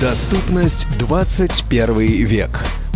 Доступность 21 век.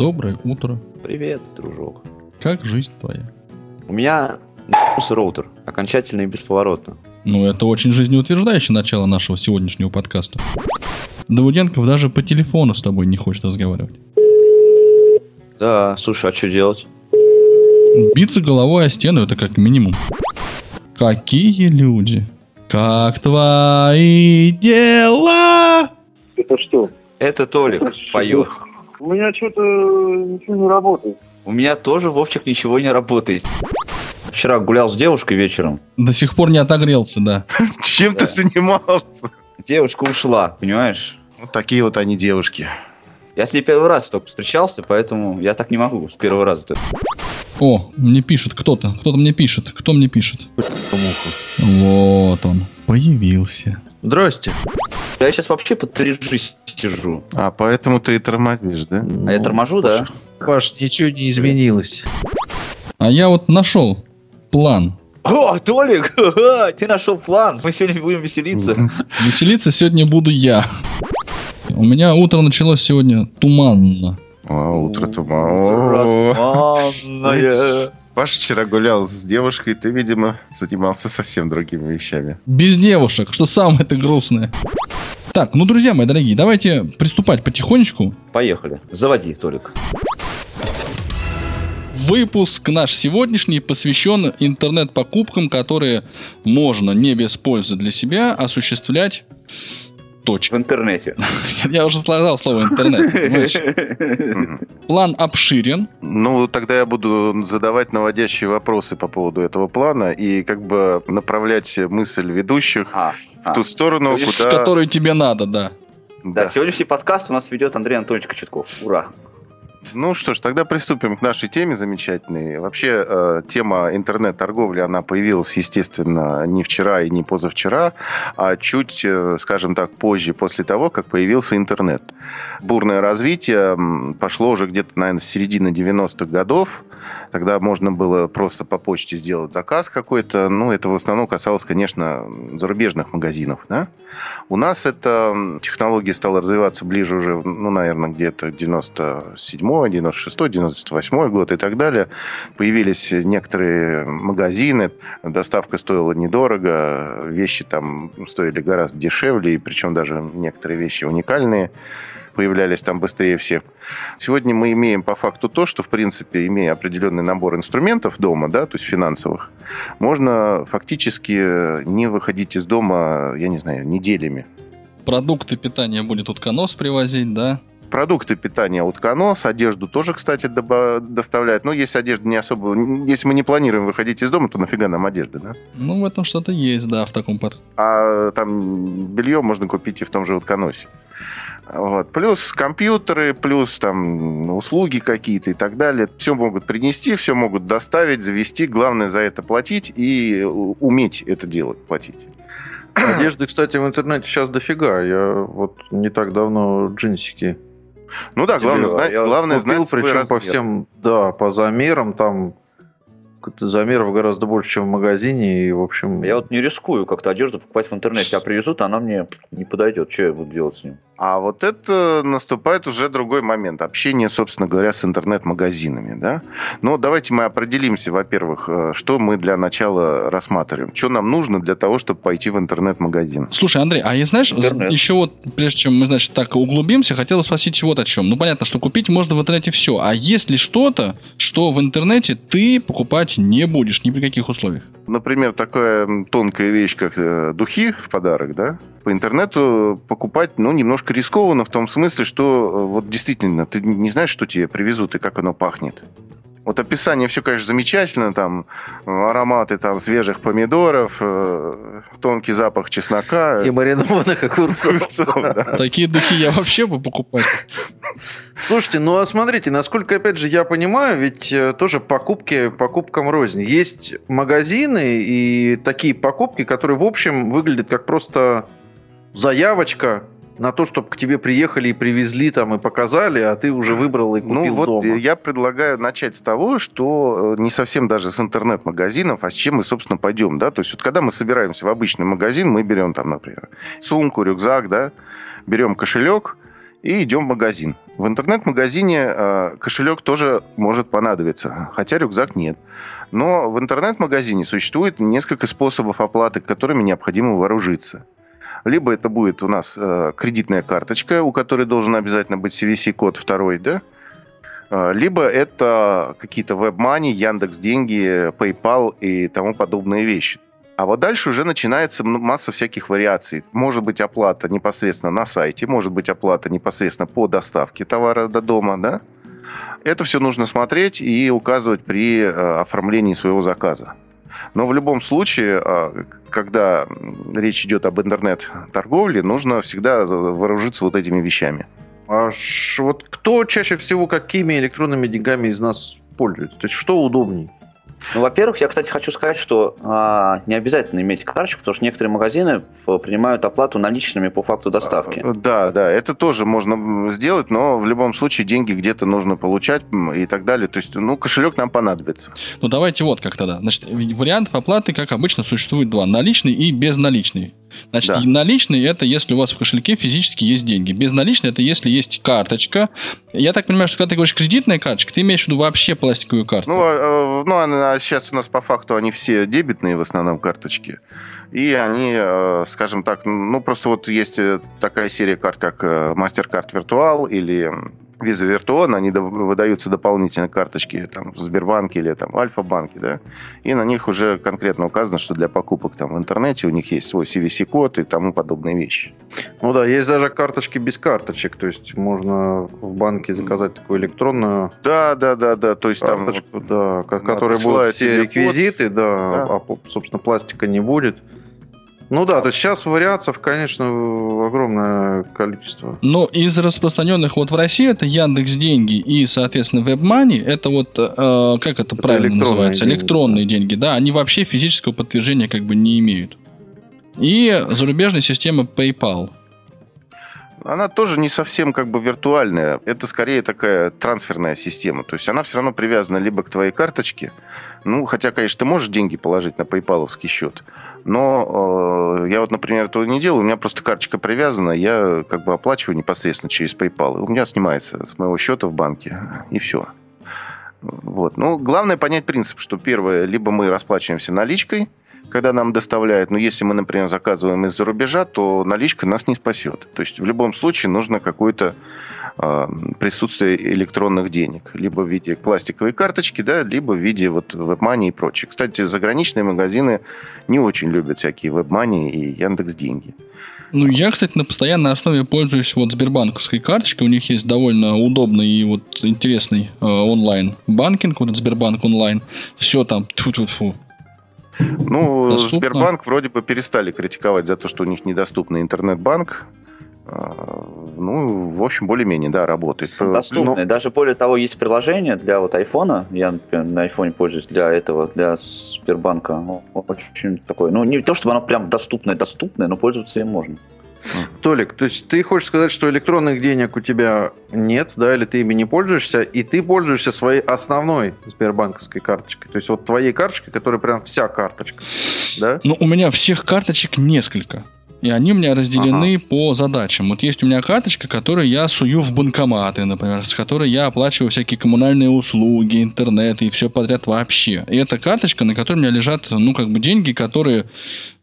Доброе утро. Привет, дружок. Как жизнь твоя? У меня с роутер. Окончательно и бесповоротно. Ну, это очень жизнеутверждающее начало нашего сегодняшнего подкаста. Давуденков даже по телефону с тобой не хочет разговаривать. Да, слушай, а что делать? Биться головой о стену это как минимум. Какие люди? Как твои дела? Это что? Это Толик поет. У меня что-то ничего не работает. У меня тоже, Вовчик, ничего не работает. Вчера гулял с девушкой вечером. До сих пор не отогрелся, да. Чем ты занимался? Девушка ушла, понимаешь? Вот такие вот они девушки. Я с ней первый раз только встречался, поэтому я так не могу с первого раза. О, мне пишет кто-то. Кто-то мне пишет. Кто мне пишет? Вот он. Появился. Здрасте. Я сейчас вообще под 3G сижу. А, поэтому ты и тормозишь, да? А я торможу, да? Паш, ничего не изменилось. А я вот нашел план. О, Толик, ты нашел план. Мы сегодня будем веселиться. Веселиться сегодня буду я. У меня утро началось сегодня туманно. А, утро туман. Туманное. Паша вчера гулял с девушкой, ты, видимо, занимался совсем другими вещами. Без девушек, что самое это грустное. Так, ну, друзья мои дорогие, давайте приступать потихонечку. Поехали. Заводи, Толик. Выпуск наш сегодняшний посвящен интернет-покупкам, которые можно не без пользы для себя осуществлять В точка. интернете. Я уже сказал слово интернет. План обширен. Ну, тогда я буду задавать наводящие вопросы по поводу этого плана и как бы направлять мысль ведущих А, в ту сторону, То есть, куда... Которую тебе надо, да. Да, Да. сегодняшний подкаст у нас ведет Андрей Анатольевич Кочетков. Ура! Ну что ж, тогда приступим к нашей теме замечательной. Вообще, э, тема интернет-торговли, она появилась, естественно, не вчера и не позавчера, а чуть, э, скажем так, позже, после того, как появился интернет. Бурное развитие пошло уже где-то, наверное, с середины 90-х годов. Тогда можно было просто по почте сделать заказ какой-то. Ну, это в основном касалось, конечно, зарубежных магазинов. Да? У нас эта технология стала развиваться ближе уже, ну, наверное, где-то 97 96 98 год и так далее. Появились некоторые магазины, доставка стоила недорого, вещи там стоили гораздо дешевле, и причем даже некоторые вещи уникальные появлялись там быстрее всех. Сегодня мы имеем по факту то, что, в принципе, имея определенный набор инструментов дома, да, то есть финансовых, можно фактически не выходить из дома, я не знаю, неделями. Продукты питания будет утконос привозить, да. Продукты питания утконос, одежду тоже, кстати, доставляют. Но если одежда не особо... Если мы не планируем выходить из дома, то нафига нам одежда, да? Ну, в этом что-то есть, да, в таком под... А там белье можно купить и в том же утконосе. Вот. Плюс компьютеры, плюс там услуги какие-то и так далее. Все могут принести, все могут доставить, завести. Главное за это платить и уметь это делать, платить. Одежды, кстати, в интернете сейчас дофига. Я вот не так давно джинсики Ну да, главное, знать, я главное купил, знать свой причем размер. по всем, да, по замерам, там замеров гораздо больше, чем в магазине, и, в общем... Я вот не рискую как-то одежду покупать в интернете, а привезут, а она мне не подойдет. Что я буду делать с ним? А вот это наступает уже другой момент. Общение, собственно говоря, с интернет-магазинами. Да? Но давайте мы определимся, во-первых, э, что мы для начала рассматриваем. Что нам нужно для того, чтобы пойти в интернет-магазин. Слушай, Андрей, а я, знаешь, Интернет. еще вот, прежде чем мы, значит, так углубимся, хотел спросить вот о чем. Ну, понятно, что купить можно в интернете все. А есть ли что-то, что в интернете ты покупать не будешь ни при каких условиях? Например, такая тонкая вещь, как э, духи в подарок, да? По интернету покупать, ну, немножко рискованно в том смысле, что э, вот действительно ты не знаешь, что тебе привезут и как оно пахнет. Вот описание все, конечно, замечательно, там ароматы там свежих помидоров, э, тонкий запах чеснока. И маринованных огурцов. огурцов, да. Такие духи я вообще бы покупать. Слушайте, ну а смотрите, насколько, опять же, я понимаю, ведь э, тоже покупки покупкам рознь. Есть магазины и такие покупки, которые, в общем, выглядят как просто заявочка на то, чтобы к тебе приехали и привезли там и показали, а ты уже выбрал и купил Ну вот дома. я предлагаю начать с того, что э, не совсем даже с интернет-магазинов, а с чем мы, собственно, пойдем, да, то есть вот когда мы собираемся в обычный магазин, мы берем там, например, сумку, рюкзак, да, берем кошелек и идем в магазин. В интернет-магазине э, кошелек тоже может понадобиться, хотя рюкзак нет. Но в интернет-магазине существует несколько способов оплаты, которыми необходимо вооружиться. Либо это будет у нас э, кредитная карточка, у которой должен обязательно быть CVC-код второй, да? Э, Либо это какие-то WebMoney, Яндекс Деньги, PayPal и тому подобные вещи. А вот дальше уже начинается масса всяких вариаций. Может быть оплата непосредственно на сайте, может быть оплата непосредственно по доставке товара до дома, да? Это все нужно смотреть и указывать при э, оформлении своего заказа. Но в любом случае, э, когда речь идет об интернет-торговле, нужно всегда вооружиться вот этими вещами. А вот кто чаще всего какими электронными деньгами из нас пользуется? То есть что удобней? Ну, во-первых, я, кстати, хочу сказать, что а, не обязательно иметь карточку, потому что некоторые магазины ф- принимают оплату наличными по факту доставки. Э, Да, да, это тоже можно сделать, но в любом случае деньги где-то нужно получать и так далее. То есть, ну, кошелек нам понадобится. Ну давайте вот как тогда. Значит, вариантов оплаты, как обычно, существует два. Наличный и безналичный. Значит, Да. наличный это если у вас в кошельке физически есть деньги. Безналичный это если есть карточка. Я так понимаю, что когда ты говоришь кредитная карточка, ты имеешь в виду вообще пластиковую карту. Ну, а, э, ну, она- сейчас у нас по факту они все дебетные в основном карточки. И они, э, скажем так, ну, просто вот есть э, такая серия карт, как MasterCard Virtual или Visa Virtual, они выдаются дополнительно карточки там, в Сбербанке или там, Альфа-банке, да, и на них уже конкретно указано, что для покупок там в интернете у них есть свой CVC-код и тому подобные вещи. Ну да, есть даже карточки без карточек. То есть можно в банке заказать такую электронную Да, да, да, да, то есть там... карточку, да, ко- да, будут присылают все тебе код. реквизиты, да, Да. а, собственно, пластика не будет. Ну да, то есть сейчас вариаций, конечно, огромное количество. Но из распространенных вот в России это Яндекс Деньги и, соответственно, WebMoney, это вот, э, как это, правильно электронные называется? деньги, электронные деньги, да, они вообще физического подтверждения как бы не имеют. И зарубежная система PayPal. Она тоже не совсем как бы виртуальная. Это скорее такая трансферная система. То есть она все равно привязана либо к твоей карточке. Ну, хотя, конечно, ты можешь деньги положить на PayPal счет. Но э, я вот, например, этого не делаю. У меня просто карточка привязана. Я как бы оплачиваю непосредственно через PayPal. У меня снимается с моего счета в банке. И все. Вот. Ну, главное понять принцип, что первое, либо мы расплачиваемся наличкой, когда нам доставляют. Но если мы, например, заказываем из-за рубежа, то наличка нас не спасет. То есть в любом случае нужно какое-то э, присутствие электронных денег. Либо в виде пластиковой карточки, да, либо в виде вот WebMoney и прочее. Кстати, заграничные магазины не очень любят всякие WebMoney и Яндекс деньги. Ну, я, кстати, на постоянной основе пользуюсь вот Сбербанковской карточкой. У них есть довольно удобный и вот интересный э, онлайн-банкинг, вот Сбербанк онлайн. Все там, тьфу-тьфу-тьфу. Ну, Доступно. Сбербанк вроде бы перестали критиковать за то, что у них недоступный интернет-банк. А, Ну, в общем, более-менее, да, работает. Доступные. Даже более того, есть приложение для вот айфона. Я, например, на айфоне пользуюсь для этого, для Сбербанка. Ну, Очень такое. Ну, не то, чтобы оно прям доступное-доступное, но пользоваться им можно. Толик, то есть ты хочешь сказать, что электронных денег у тебя нет, да, или ты ими не пользуешься, и ты пользуешься своей основной сбербанковской карточкой. То есть вот твоей карточкой, которая прям вся карточка, да? Ну, у меня всех карточек несколько. И они у меня разделены по задачам. Вот есть у меня карточка, которую я сую в банкоматы, например, с которой я оплачиваю всякие коммунальные услуги, интернет и все подряд вообще. И это карточка, на которой у меня лежат, ну, как бы деньги, которые,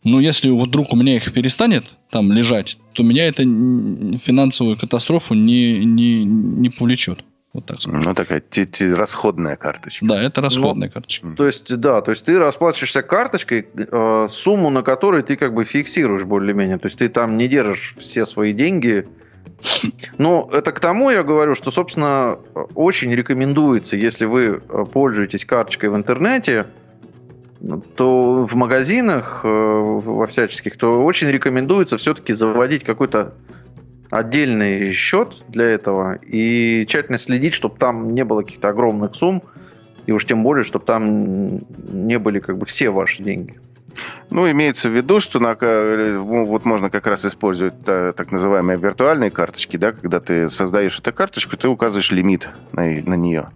ну, если вдруг у меня их перестанет там лежать, то меня это финансовую катастрофу не, не, не повлечет. Вот так скажем. Ну, такая те- те- расходная карточка. Да, это расходная карточка. То есть, да, то есть ты расплачиваешься карточкой, э, сумму на которой ты как бы фиксируешь более-менее. То есть ты там не держишь все свои деньги Ну, это к тому я говорю, что, собственно, очень рекомендуется, если вы э, пользуетесь карточкой в интернете, то в магазинах э, во всяческих, то очень рекомендуется все-таки заводить какой-то отдельный счет для этого и тщательно следить, чтобы там не было каких-то огромных сумм, и уж тем более, чтобы там не были как бы все ваши деньги. Ну, имеется в виду, что на, ну, вот можно как раз использовать та, так называемые виртуальные карточки, да, когда ты создаешь эту карточку, ты указываешь лимит на, на нее.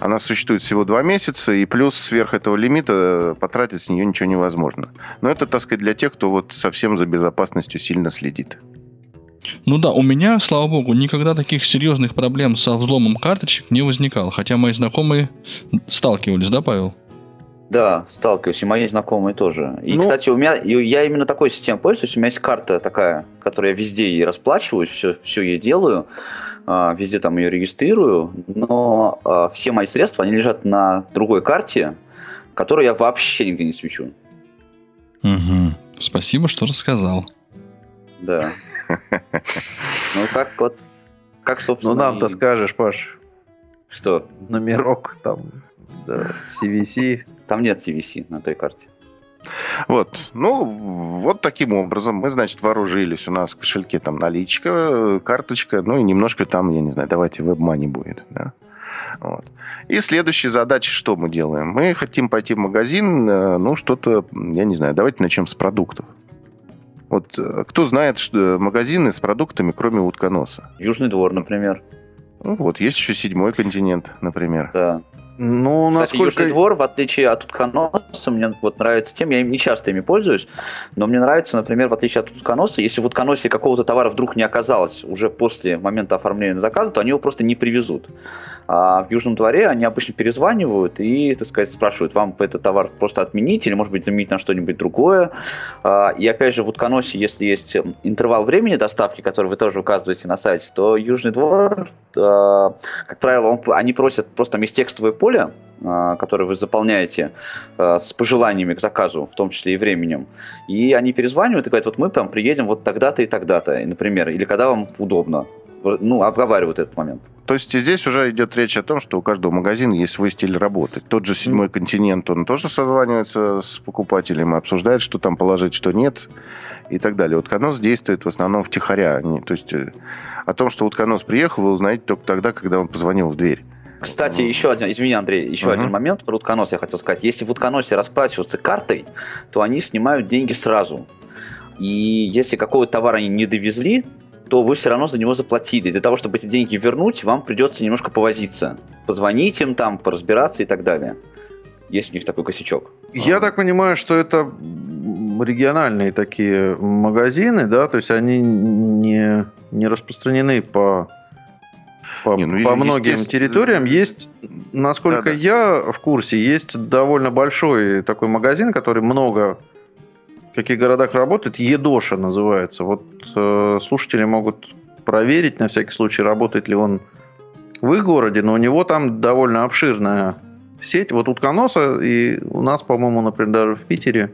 Она существует всего два месяца, и плюс сверх этого лимита потратить с нее ничего невозможно. Но это, так сказать, для тех, кто вот совсем за безопасностью сильно следит. Ну да, у меня, слава богу, никогда таких серьезных проблем со взломом карточек не возникало. Хотя мои знакомые сталкивались, да, Павел? Да, сталкиваюсь, и мои знакомые тоже. И, Ну- кстати, у меня, я именно такой системой пользуюсь. У меня есть карта такая, которой я везде ей расплачиваюсь, все, все ей делаю, а, везде там ее регистрирую, но а, все мои средства, они лежат на другой карте, которую я вообще нигде не свечу. Угу. Спасибо, что рассказал. Да. Ну, как вот, как, Ну, собственно, нам-то и- скажешь, Паш, Что? номерок там, да, CVC. Там нет CVC на той карте. Вот. Ну, вот таким образом мы, значит, вооружились. У нас в кошельке там наличка, карточка, ну и немножко там, я не знаю, давайте веб-мани будет. Да? Вот. И следующая задача, что мы делаем? Мы хотим пойти в магазин, э, ну, что-то, я не знаю, давайте начнем с продуктов. Вот э, кто знает что магазины с продуктами, кроме утконоса? Южный двор, например. Ну, вот есть еще седьмой континент, например. Да. Ну, Кстати, насколько... Южный двор, в отличие от утконоса, мне вот нравится тем, я им не часто ими пользуюсь, но мне нравится, например, в отличие от утконоса, если в утконосе какого-то товара вдруг не оказалось уже после момента оформления заказа, то они его просто не привезут. А в Южном дворе они обычно перезванивают и, так сказать, спрашивают, вам этот товар просто отменить или, может быть, заменить на что-нибудь другое. А, И опять же, в утконосе, если есть интервал времени доставки, который вы тоже указываете на сайте, то Южный двор, а, как правило, он- они просят просто там есть текстовое поле, а, которое вы заполняете а, с пожеланиями к заказу, в том числе и временем. И они перезванивают и говорят, вот мы там приедем вот тогда-то и тогда-то, например, или когда вам удобно. Ну, обговаривают этот момент. То есть здесь уже идет речь о том, что у каждого магазина есть свой стиль работы. Тот же седьмой континент, он тоже созванивается с покупателем и обсуждает, что там положить, что нет и так далее. Утконос действует в основном втихаря. Не- То есть э, о том, что утконос приехал, вы узнаете только тогда, когда он позвонил в дверь. Кстати, еще один, извини, Андрей, еще Мгм. один момент про утконос я хотел сказать. Если в утконосе расплачиваться картой, то они снимают деньги сразу. И если какого товара они не довезли, то вы все равно за него заплатили. Для того, чтобы эти деньги вернуть, вам придется немножко повозиться. Позвонить им там, поразбираться и так далее. Есть у них такой косячок. Я так понимаю, что это региональные такие магазины, да, то есть они не, не распространены по, по, Не, ну, по многим территориям. Есть, насколько Да-да. я в курсе, есть довольно большой такой магазин, который много в каких городах работает, Едоша называется. Вот э, слушатели могут проверить на всякий случай, работает ли он в их городе, но у него там довольно обширная сеть. Вот утконоса, и у нас, по-моему, например, даже в Питере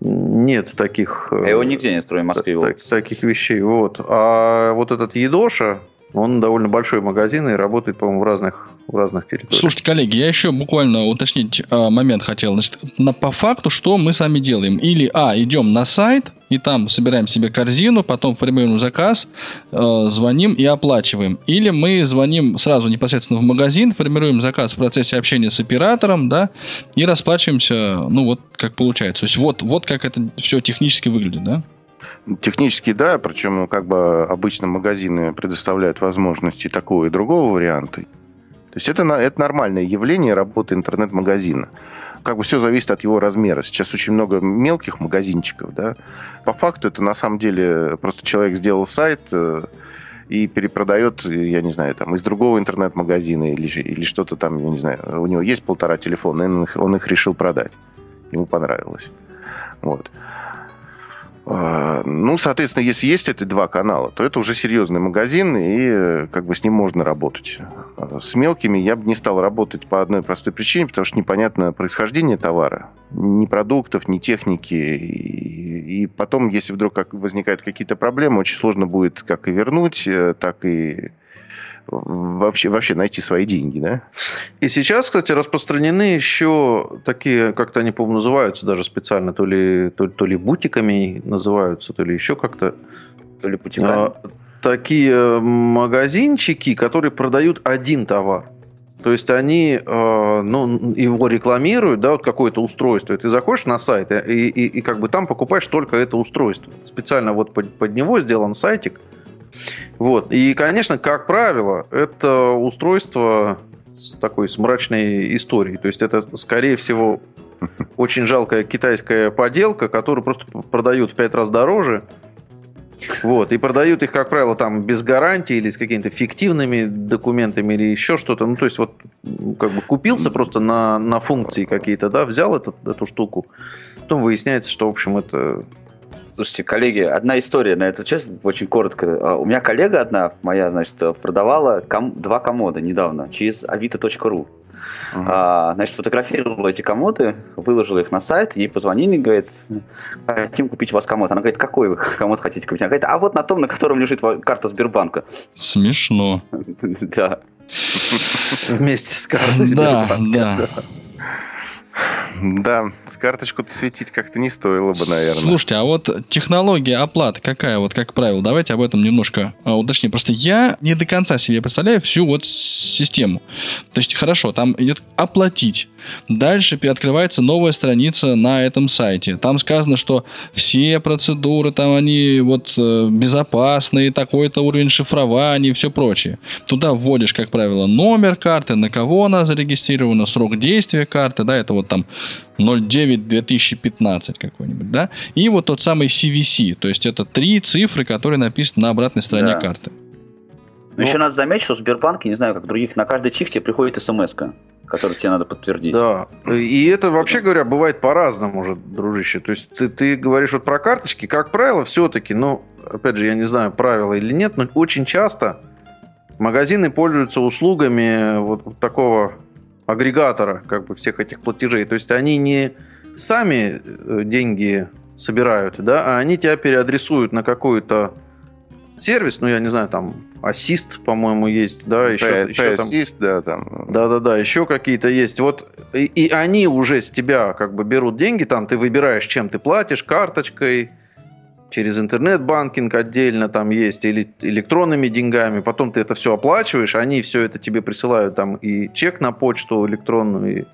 нет таких... э, А его нигде нет, кроме Москвы. так- таких вещей. Вот. А вот этот Едоша, он довольно большой магазин и работает, по-моему, в разных, в разных территориях. Слушайте, коллеги, я еще буквально уточнить э, момент хотел. Значит, на, по факту, что мы сами делаем? Или, а, идем на сайт, и там собираем себе корзину, потом формируем заказ, э, звоним и оплачиваем. Или мы звоним сразу непосредственно в магазин, формируем заказ в процессе общения с оператором, да, и расплачиваемся, ну, вот как получается. То есть вот, вот как это все технически выглядит, да? Технически, да, причем как бы обычно магазины предоставляют возможности такого и другого варианта. То есть это, это нормальное явление работы интернет-магазина. Как бы все зависит от его размера. Сейчас очень много мелких магазинчиков, да. По факту это на самом деле просто человек сделал сайт э, и перепродает, э, я не знаю, там из другого интернет-магазина или, или что-то там, я не знаю, у него есть полтора телефона, и он их, он их решил продать. Ему понравилось. Вот. А, Ну, соответственно, если есть эти два канала, то это уже серьезный магазин, и э, как бы с ним можно работать. А С мелкими я бы не стал работать по одной простой причине, потому что непонятно происхождение товара. Ни продуктов, ни техники. И, потом, если вдруг возникают какие-то проблемы, очень сложно будет как и вернуть, э, так и вообще, вообще найти свои деньги, да? И сейчас, кстати, распространены еще такие, как-то они, по-моему, называются даже специально, то ли, то, то ли бутиками называются, то ли еще как-то. То ли путиками. А, такие магазинчики, которые продают один товар. То есть они э, ну, его рекламируют, да, вот какое-то устройство. И ты заходишь на сайт и, и, и как бы там покупаешь только это устройство. Специально вот под, под него сделан сайтик. Вот. И, конечно, как правило, это устройство с такой с мрачной историей. То есть это, скорее всего, очень жалкая китайская поделка, которую просто продают в пять раз дороже. Вот, и продают их, как правило, там без гарантии или с какими-то фиктивными документами или еще что-то. Ну, то есть, вот как бы купился просто на, на функции какие-то, да, взял этот, эту штуку, потом выясняется, что, в общем, это Слушайте, коллеги, одна история на эту часть, очень коротко. А, У меня коллега одна, моя, значит, продавала ком- два комода недавно через avito.ru. А, значит, фотографировала эти комоды, выложила их на сайт, ей позвонили, говорит, хотим купить у вас комод. Она говорит, какой вы комод хотите купить? Она говорит, а вот на том, на котором лежит карта Сбербанка. Смешно. Да. вместе с картой Сбербанка. да. Да, с карточку-то светить как-то не стоило бы, наверное. Слушайте, а вот технология оплаты какая, вот как правило, давайте об этом немножко а, уточним. Просто я не до конца себе представляю всю вот систему. То есть, хорошо, там идет оплатить. Дальше открывается новая страница на этом сайте. Там сказано, что все процедуры там они вот э, безопасные, такой-то уровень шифрования и все прочее. Туда вводишь, как правило, номер карты, на кого она зарегистрирована, срок действия карты, да, это вот там 09-2015 какой-нибудь, да, и вот тот самый CVC, то есть это три цифры, которые написаны на обратной стороне Да. карты. Но еще надо заметить, что в Сбербанке, не знаю, как в других, на каждый чик тебе приходит смс которую тебе надо подтвердить. Да. И это, вообще говоря, бывает по-разному уже, дружище. То есть ты, ты говоришь вот про карточки, как правило, все-таки, ну, опять же, я не знаю, правила или нет, но очень часто магазины пользуются услугами вот такого агрегатора как бы всех этих платежей. То есть они не сами э, деньги собирают, да, а они тебя переадресуют на какой-то сервис, ну, я не знаю, там, Assist, по-моему, есть, да, еще, П- еще там... PayAssist, да, там. Да-да-да, еще какие-то есть. Вот и, и они уже с тебя как бы берут деньги, там ты выбираешь, чем ты платишь, карточкой, через интернет-банкинг отдельно там есть, или электронными деньгами, потом ты это все оплачиваешь, они все это тебе присылают там и чек на почту электронную, и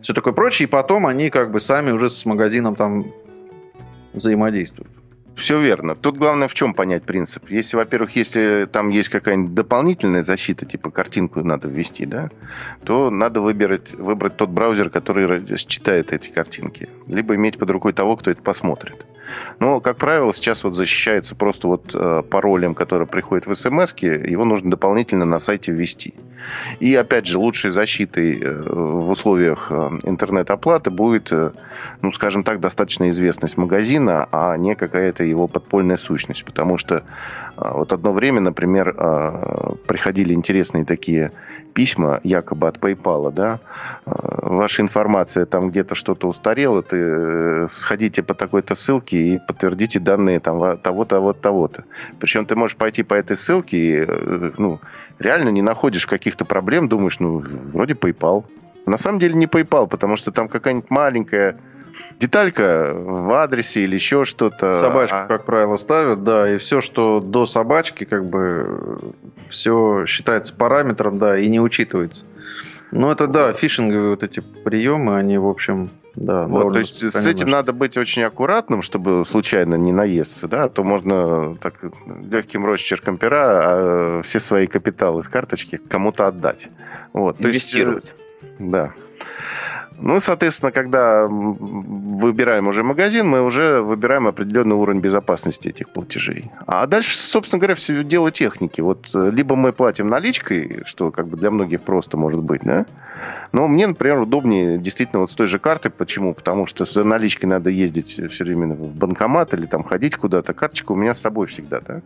все такое прочее, и потом они как бы сами уже с магазином там взаимодействуют. Все верно. Тут главное в чем понять принцип. Если, во-первых, если там есть какая-нибудь дополнительная защита, типа картинку надо ввести, да, то надо выбирать, выбрать тот браузер, который считает эти картинки. Либо иметь под рукой того, кто это посмотрит. Но, как правило, сейчас вот защищается просто вот э, паролем, который приходит в смс его нужно дополнительно на сайте ввести. И, опять же, лучшей защитой э, в условиях э, интернет-оплаты будет, ну, скажем так, достаточно известность магазина, а не какая-то его подпольная сущность. Потому что вот одно время, например, приходили интересные такие письма якобы от PayPal, да, э, ваша информация там где-то что-то устарела, ты э, сходите по такой-то ссылке и подтвердите данные там того-то, вот того-то. Причем ты можешь пойти по этой ссылке и, э, ну, реально не находишь каких-то проблем, думаешь, ну, вроде PayPal. На самом деле не PayPal, потому что там какая-нибудь маленькая деталька в адресе или еще что-то. Собачку, А- как правило, ставят, да, и все, что до собачки, как бы все считается параметром, да, и не учитывается. Ну, это да, фишинговые вот эти приемы, они, в общем, да. Вот, то есть с этим надо быть очень аккуратным, чтобы случайно не наесться, да, а то можно так легким росчерком пера а, все свои капиталы с карточки кому-то отдать. Вот, то есть, Инвестировать. э, да. Ну, соответственно, когда выбираем уже магазин, мы уже выбираем определенный уровень безопасности этих платежей. А дальше, собственно говоря, все дело техники. Вот э, либо мы платим наличкой, что как бы для многих просто может быть, да? Но мне, например, удобнее действительно вот с той же карты. Почему? Потому что с наличкой надо ездить все время в банкомат или там ходить куда-то. Карточка у меня с собой всегда, да?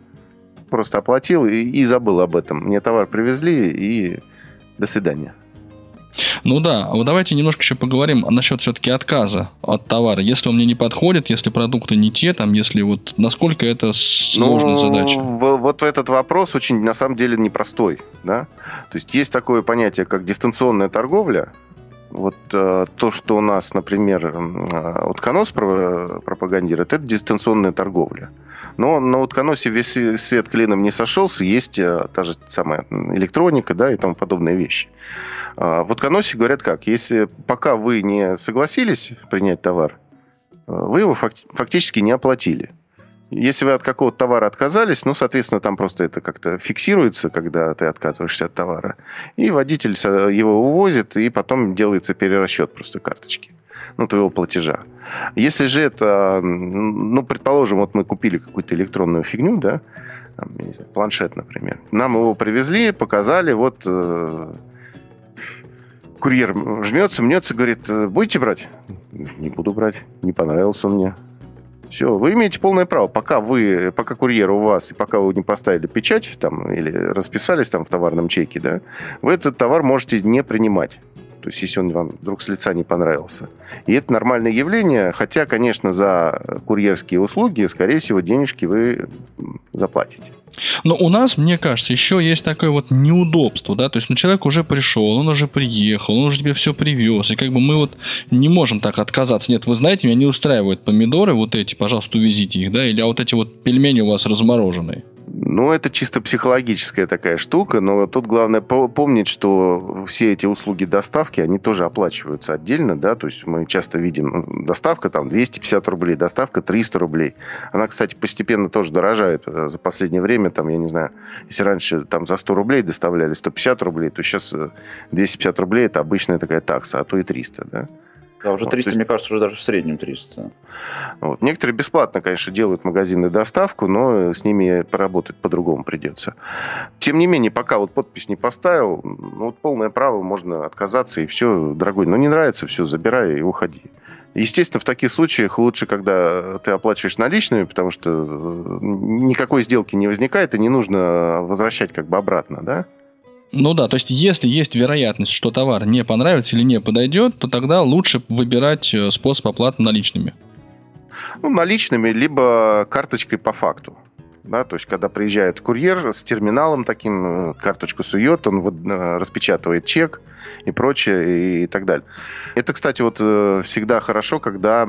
Просто оплатил и, и забыл об этом. Мне товар привезли и до свидания. Ну да, вот давайте немножко еще поговорим насчет все-таки отказа от товара. Если он мне не подходит, если продукты не те, там, если вот насколько это сложная ну, задача. В, вот этот вопрос очень на самом деле непростой, да. То есть есть такое понятие, как дистанционная торговля. Вот э, то, что у нас, например, э, Утконос пропагандирует, это дистанционная торговля. Но на утконосе весь свет клином не сошелся, есть э, та же самая электроника, да, и тому подобные вещи. А, в утконосе говорят как, если пока вы не согласились принять товар, э, вы его фактически не оплатили. Если вы от какого-то товара отказались, ну, соответственно, там просто это как-то фиксируется, когда ты отказываешься от товара. И водитель его увозит, и потом делается перерасчет просто карточки, ну, твоего платежа. Если же это, ну, предположим, вот мы купили какую-то электронную фигню, да, там, не знаю, планшет, например. Нам его привезли, показали, вот э, курьер жмется, мнется, говорит, «Э, будете брать? Не буду брать, не понравился он мне. Все, вы имеете полное право, пока вы, пока курьер у вас, и пока вы не поставили печать там, или расписались там в товарном чеке, да, вы этот товар можете не принимать. То есть, если он вам вдруг с лица не понравился. И это нормальное явление, хотя, конечно, за курьерские услуги, скорее всего, денежки вы заплатите. Но у нас, мне кажется, еще есть такое вот неудобство, да, то есть, ну, человек уже пришел, он уже приехал, он уже тебе все привез, и как бы мы вот не можем так отказаться. Нет, вы знаете, меня не устраивают помидоры вот эти, пожалуйста, увезите их, да, или а вот эти вот пельмени у вас размороженные. Ну, это чисто психологическая такая штука, но тут главное помнить, что все эти услуги доставки, они тоже оплачиваются отдельно, да, то есть мы часто видим ну, доставка там 250 рублей, доставка 300 рублей. Она, кстати, постепенно тоже дорожает э, за последнее время, там, я не знаю, если раньше там за 100 рублей доставляли 150 рублей, то сейчас 250 э, рублей это обычная такая такса, а то и 300, да. Да, уже 300, вот, мне кажется, уже даже в среднем 300. Вот. Некоторые бесплатно, конечно, делают магазины доставку, но с ними поработать по-другому придется. Тем не менее, пока вот подпись не поставил, ну, вот полное право, можно отказаться и все, дорогой, но не нравится, все, забирай и уходи. Естественно, в таких случаях лучше, когда ты оплачиваешь наличными, потому что э, никакой сделки не возникает, и не нужно возвращать как бы обратно, да? Ну да, то есть если есть вероятность, что товар не понравится или не подойдет, то тогда лучше выбирать э, способ оплаты наличными. Ну, наличными, либо карточкой по факту. Да, то есть, когда приезжает курьер с терминалом таким, э, карточку сует, он э, распечатывает чек и прочее, и так далее. Это, кстати, вот всегда хорошо, когда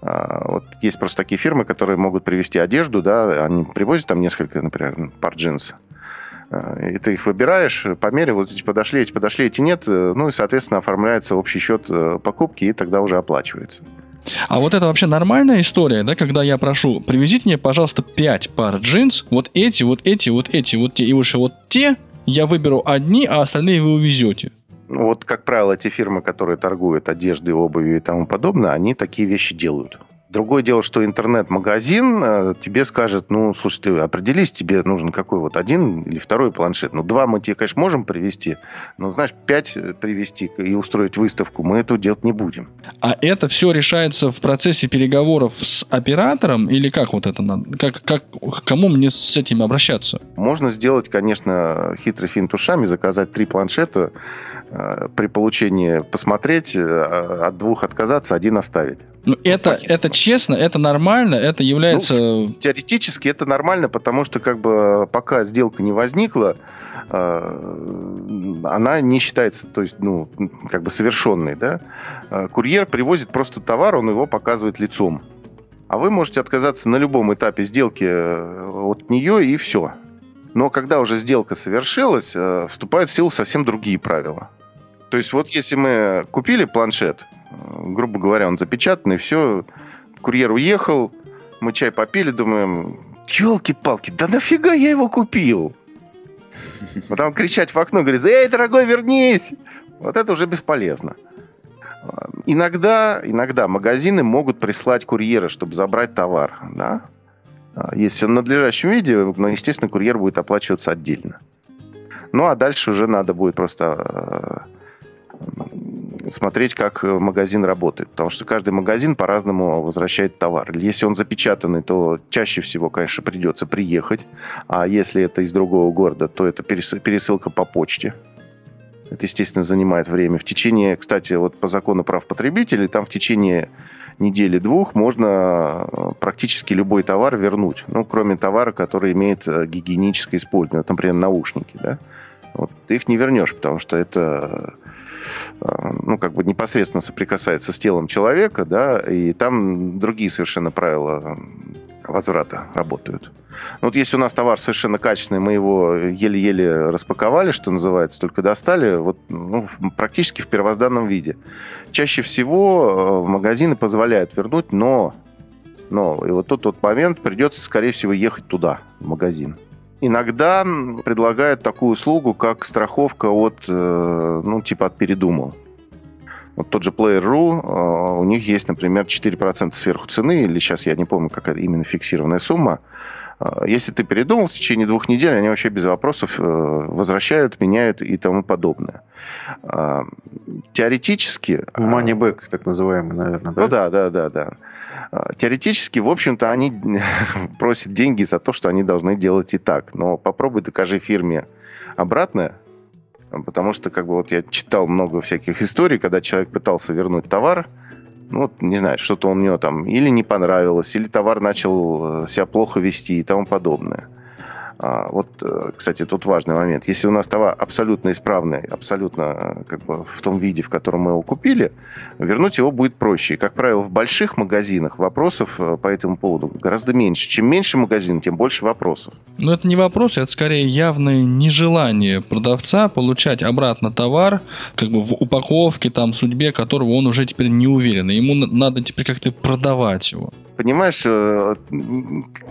вот есть просто такие фирмы, которые могут привезти одежду, да, они привозят там несколько, например, пар джинсов. Э, и ты их выбираешь, померил, вот эти подошли, эти подошли, эти нет, э, ну и, соответственно, оформляется общий счет э, покупки, и тогда уже оплачивается. А вот это вообще нормальная история, да, когда я прошу, привезите мне, пожалуйста, 5 пар джинс, вот эти, вот эти, вот эти, вот те, и уже вот те, я выберу одни, а остальные вы увезете. Ну, вот, как правило, те фирмы, которые торгуют одеждой, обувью и тому подобное, они такие вещи делают. Другое дело, что интернет-магазин э, тебе скажет, ну, слушай, ты определись, тебе нужен какой вот один или второй планшет. Ну, два мы тебе, конечно, можем привести, но, знаешь, пять привести и устроить выставку мы этого делать не будем. А это все решается в процессе переговоров с оператором или как вот это надо? Как, как, к кому мне с этим обращаться? Можно сделать, конечно, хитрый финт ушами, заказать три планшета, Э, при получении посмотреть, э, от двух отказаться, один оставить. Ну, это, это честно, это нормально, это является... Ну, теоретически это нормально, потому что как бы пока сделка не возникла, э, она не считается, то есть, ну, как бы совершенной, да. Курьер привозит просто товар, он его показывает лицом. А вы можете отказаться на любом этапе сделки от нее и все. Но когда уже сделка совершилась, вступают в силу совсем другие правила. То есть вот если мы купили планшет, э, грубо говоря, он запечатанный, все, курьер уехал, мы чай попили, думаем, елки-палки, да нафига я его купил? Потом кричать в окно, говорит, эй, дорогой, вернись! Вот это уже бесполезно. иногда, иногда магазины могут прислать курьера, чтобы забрать товар, да? А, Если он в надлежащем виде, ну, естественно, курьер будет оплачиваться отдельно. Ну, а дальше уже надо будет просто э, смотреть, как магазин работает. Потому что каждый магазин по-разному возвращает товар. Если он запечатанный, то чаще всего, конечно, придется приехать. А если это из другого города, то это перес- пересылка по почте. Это, естественно, занимает время. В течение, кстати, вот по закону прав потребителей, там в течение недели-двух можно э, практически любой товар вернуть. Ну, кроме товара, который имеет э, гигиеническое использование. Вот, Например, наушники, да? Вот, ты их не вернешь, потому что это э, ну, как бы непосредственно соприкасается с телом человека, да, и там другие совершенно правила возврата работают. Ну, Вот если у нас товар совершенно качественный, мы его еле-еле распаковали, что называется, только достали, вот ну, практически в первозданном виде. Чаще всего э, магазины позволяют вернуть, но, но и вот тут вот момент придется, скорее всего, ехать туда, в магазин. Иногда предлагают такую услугу, как страховка от, э, ну, типа от передумал. Вот тот же Player.ru, э, у них есть, например, 4% сверху цены, или сейчас я не помню, какая именно фиксированная сумма. Э, Если ты передумал в течение двух недель, они вообще без вопросов возвращают, меняют и тому подобное. Теоретически... Money back, так называемый, наверное, да? ну да, да, да, да. А, Теоретически, в общем-то, они просят деньги за то, что они должны делать и так. Но попробуй докажи фирме обратное. Потому что, как бы, вот я читал много всяких историй, когда человек пытался вернуть товар, ну, вот, не знаю, что-то у него там или не понравилось, или товар начал э, себя плохо вести и тому подобное. А, вот, э, кстати, тут важный момент. Если у нас товар абсолютно исправный, абсолютно э, как бы в том виде, в котором мы его купили, вернуть его будет проще. И, как правило, в больших магазинах вопросов э, по этому поводу гораздо меньше. Чем меньше магазин, тем больше вопросов. Но это не вопрос, это скорее явное нежелание продавца получать обратно товар, как бы в упаковке, там, судьбе которого он уже теперь не уверен. И Ему на- надо теперь как-то продавать его. Понимаешь,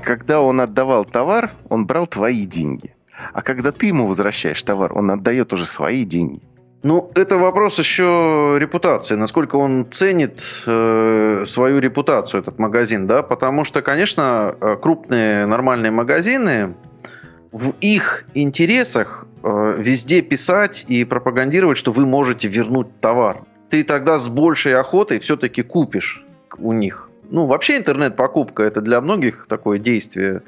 когда он отдавал товар, он брал твои деньги. А когда ты ему возвращаешь товар, он отдает уже свои деньги. Ну, это вопрос еще репутации, насколько он ценит э, свою репутацию, этот магазин, да, потому что, конечно, э, крупные нормальные магазины, в их интересах э, везде писать и пропагандировать, что вы можете вернуть товар. Ты тогда с большей охотой все-таки купишь у них. Ну, вообще интернет-покупка это для многих такое действие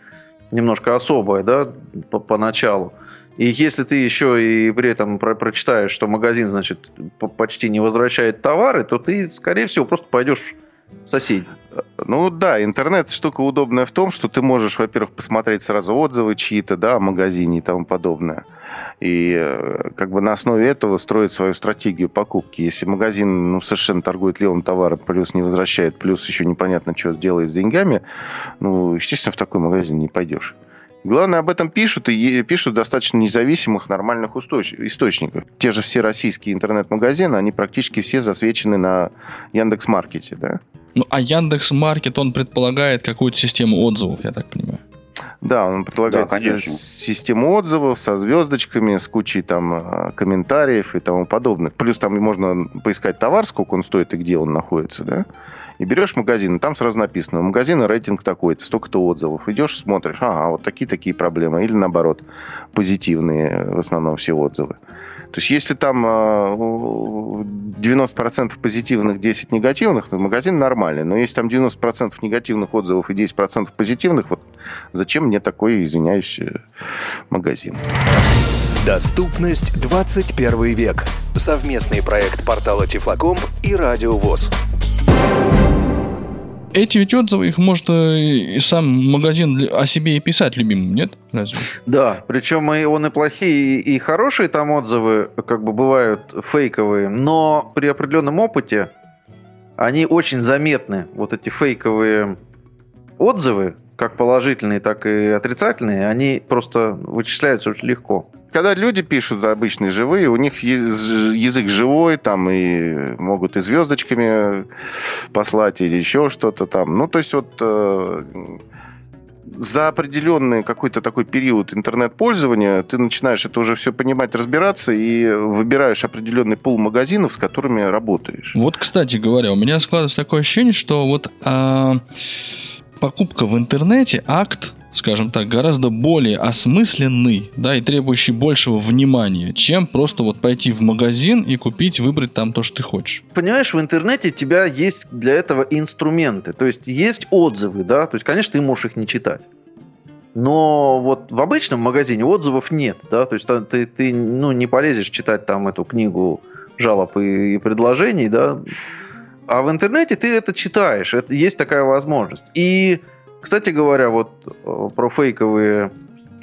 немножко особое, да, по- поначалу. И если ты еще и при этом про- прочитаешь, что магазин, значит, по- почти не возвращает товары, то ты, скорее всего, просто пойдешь в соседний. Ну да, интернет штука удобная в том, что ты можешь, во-первых, посмотреть сразу отзывы чьи-то, да, о магазине и тому подобное. И э, как бы на основе этого строить свою стратегию покупки. Если магазин ну, совершенно торгует левым товаром, плюс не возвращает, плюс еще непонятно, что сделает с деньгами, ну, естественно, в такой магазин не пойдешь. Главное, об этом пишут, и пишут достаточно независимых, нормальных источников. Те же все российские интернет-магазины, они практически все засвечены на Яндекс.Маркете, да? Ну, а Яндекс Маркет, он предполагает какую-то систему отзывов, я так понимаю. Да, он предлагает Да, конечно. систему отзывов со звездочками, с кучей там э, комментариев и тому подобных. Плюс там можно поискать товар, сколько он стоит и где он находится, да? И берешь магазин, и там сразу написано, у магазина рейтинг такой-то, столько-то отзывов. Идешь, смотришь, ага, вот такие-такие проблемы. Или наоборот, позитивные э, в основном все отзывы. То есть, если там э, 90% позитивных, 10 негативных, то магазин нормальный. Но если там 90% негативных отзывов и 10% позитивных, вот зачем мне такой, извиняюсь, э, магазин? Доступность 21 век. Совместный проект портала Тифлокомп и Радио ВОЗ. Эти ведь отзывы, их можно и сам магазин о себе и писать любимым, нет? Разве? Да, причем и он и плохие, и хорошие там отзывы, как бы бывают фейковые, но при определенном опыте они очень заметны. Вот эти фейковые отзывы, как положительные, так и отрицательные, они просто вычисляются очень легко. Когда люди пишут обычные живые, у них язык живой, там и могут и звездочками послать или еще что-то там. Ну, то есть вот э, за определенный какой-то такой период интернет-пользования ты начинаешь это уже все понимать, разбираться и выбираешь определенный пул магазинов, с которыми работаешь. Вот, кстати говоря, у меня складывается такое ощущение, что вот а, покупка в интернете, акт, скажем так, гораздо более осмысленный, да, и требующий большего внимания, чем просто вот пойти в магазин и купить, выбрать там то, что ты хочешь. Понимаешь, в интернете у тебя есть для этого инструменты, то есть есть отзывы, да, то есть, конечно, ты можешь их не читать. Но вот в обычном магазине отзывов нет, да, то есть ты, ты ну, не полезешь читать там эту книгу жалоб и, и предложений, да, а в интернете ты это читаешь, это есть такая возможность. И кстати говоря, вот э, про фейковые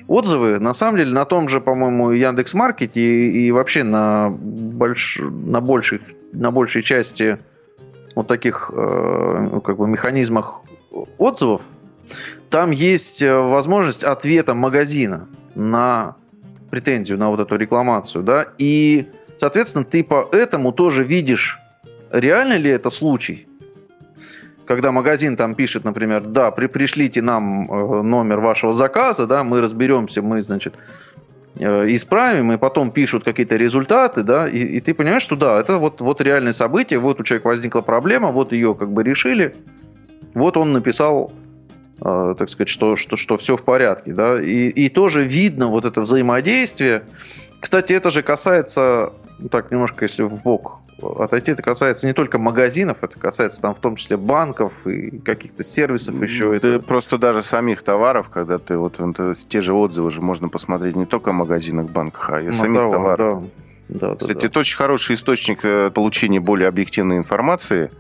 отзывы, на самом деле, на том же, по-моему, Яндекс Маркете и, и вообще на, больш, на, большей, на большей части вот таких э, как бы механизмах отзывов, там есть э, возможность ответа магазина на претензию, на вот эту рекламацию, да, и, соответственно, ты по этому тоже видишь, реально ли это случай, когда магазин там пишет, например, да, при, пришлите нам э, номер вашего заказа, да, мы разберемся, мы, значит, э, исправим, и потом пишут какие-то результаты, да, и, и ты понимаешь, что да, это вот, вот реальное событие, вот у человека возникла проблема, вот ее как бы решили, вот он написал, э, так сказать, что, что, что все в порядке, да, и, и тоже видно вот это взаимодействие. Кстати, это же касается, ну так, немножко если в бок отойти. Это касается не только магазинов, это касается там в том числе банков и каких-то сервисов еще. Да это... Просто даже самих товаров, когда ты вот те же отзывы же можно посмотреть не только о магазинах, банках, а и ну, самих да, товаров. Да. Да, Кстати, да, да. это очень хороший источник э, получения более объективной информации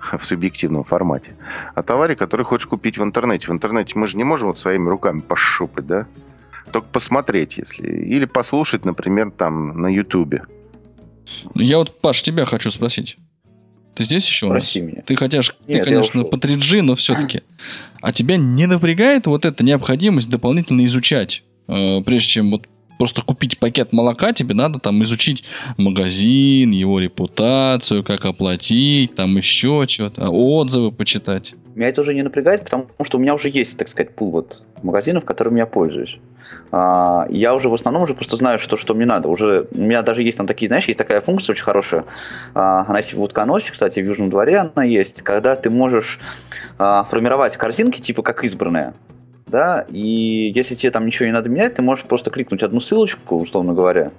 в субъективном формате о товаре, который хочешь купить в интернете. В интернете мы же не можем вот своими руками пошупать, да? Только посмотреть, если. Или послушать, например, там на Ютубе. Я вот, Паш, тебя хочу спросить. Ты здесь еще? Спроси меня. Ты хотя ты, Нет, конечно, по 3G, но все-таки. А тебя не напрягает вот эта необходимость дополнительно изучать, э, прежде чем вот просто купить пакет молока, тебе надо там изучить магазин, его репутацию, как оплатить, там еще что-то, отзывы почитать. Меня это уже не напрягает, потому что у меня уже есть, так сказать, пул вот магазинов, которыми я пользуюсь. А, я уже в основном уже просто знаю, что, что мне надо. Уже у меня даже есть там такие, знаешь, есть такая функция очень хорошая. А, она есть в утконосе, кстати, в Южном дворе она есть, когда ты можешь а, формировать корзинки типа как избранные да, и если тебе там ничего не надо менять, ты можешь просто кликнуть одну ссылочку, условно говоря,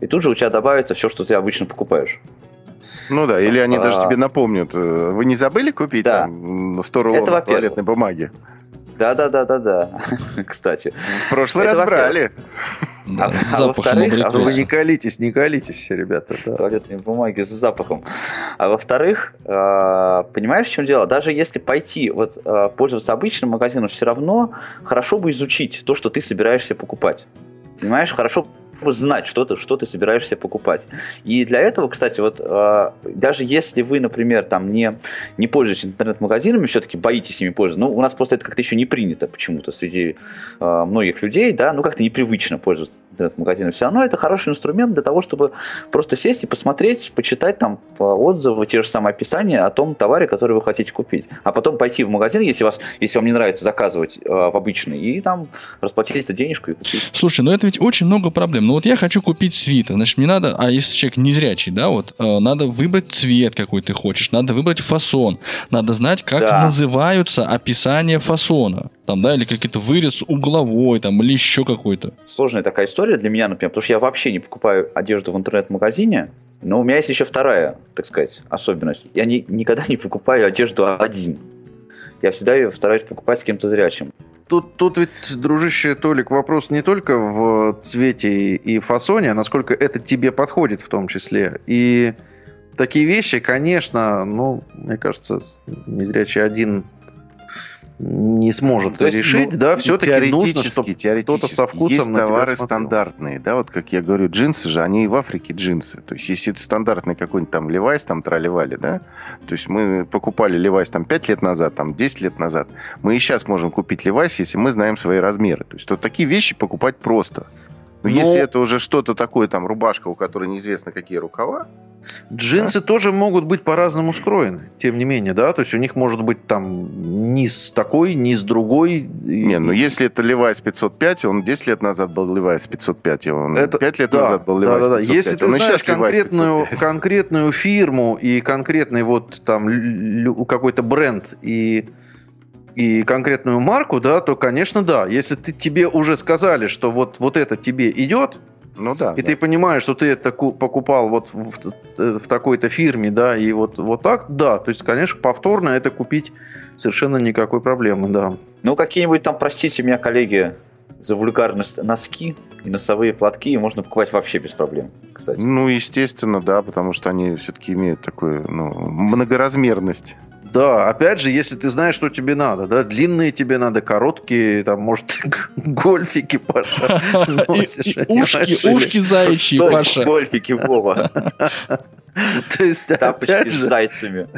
и тут же у тебя добавится все, что ты обычно покупаешь. Ну да, или они а, даже тебе напомнят. Э, вы не забыли купить да. там 100 рулонов туалетной бумаги? Да, да, да, да, да. Кстати. В прошлый раз брали. А, а во-вторых, а вы не колитесь, не колитесь, ребята. Да. Туалетные бумаги с запахом. А во-вторых, э, понимаешь, в чем дело? Даже если пойти вот э, пользоваться обычным магазином, все равно хорошо бы изучить то, что ты собираешься покупать. Понимаешь, хорошо знать, что ты, что ты собираешься покупать. И для этого, кстати, вот э, даже если вы, например, там не, не пользуетесь интернет-магазинами, все-таки боитесь ими пользоваться, ну, у нас просто это как-то еще не принято почему-то среди э, многих людей, да, ну, как-то непривычно пользоваться интернет-магазином. Все равно это хороший инструмент для того, чтобы просто сесть и посмотреть, почитать там отзывы, те же самые описания о том товаре, который вы хотите купить. А потом пойти в магазин, если, вас, если вам не нравится заказывать э, в обычный, и там расплатить за денежку и купить. Слушай, ну это ведь очень много проблем. Ну вот я хочу купить свитер, значит, мне надо, а если человек незрячий, да, вот, э, надо выбрать цвет, какой ты хочешь, надо выбрать фасон, надо знать, как да. называются описания фасона, там, да, или какой-то вырез угловой, там, или еще какой-то. Сложная такая история для меня, например, потому что я вообще не покупаю одежду в интернет-магазине, но у меня есть еще вторая, так сказать, особенность. Я не, никогда не покупаю одежду один. Я всегда ее стараюсь покупать с кем-то зрячим тут, тут ведь, дружище Толик, вопрос не только в цвете и фасоне, а насколько это тебе подходит в том числе. И такие вещи, конечно, ну, мне кажется, незрячий один не сможет То есть, решить, ну, да, все-таки нужно, чтобы кто-то со вкусом Есть товары стандартные, да, вот как я говорю, джинсы же, они и в Африке джинсы. То есть, если это стандартный какой-нибудь там Левайс, там траливали, да, то есть мы покупали Левайс там 5 лет назад, там 10 лет назад, мы и сейчас можем купить Левайс, если мы знаем свои размеры. То есть, вот такие вещи покупать просто. Но, Но... если это уже что-то такое, там, рубашка, у которой неизвестно какие рукава, Джинсы тоже могут быть по-разному устроены, тем не менее, да, то есть у них может быть там низ такой, низ другой. Не, ну если это Levi's 505, он 10 лет назад был Levi's 505, и он Это- 5 лет да, назад был да, Levi's да, да. 505. Если ты он знаешь конкретную, 505. конкретную фирму и конкретный вот там какой-то бренд и и конкретную марку, да, то, конечно, да. Если ты, тебе уже сказали, что вот, вот это тебе идет, Ну да. и да. ты понимаешь, что ты это ку- покупал вот в, в- в такой-то фирме, да, и вот, вот так, да. То есть, конечно, повторно это купить совершенно никакой проблемы, да. Ну, какие-нибудь там, простите меня, коллеги, за вульгарность носки и носовые платки можно покупать вообще без проблем, кстати. Ну, естественно, да, потому что они все-таки имеют такую, ну, многоразмерность. Да, опять же, если ты знаешь, что тебе надо, да, длинные тебе надо, короткие, там, может, гольфики, Паша, носишь, Ушки, ушки заячьи, Паша. Гольфики, Вова, То есть, тапочки с зайцами.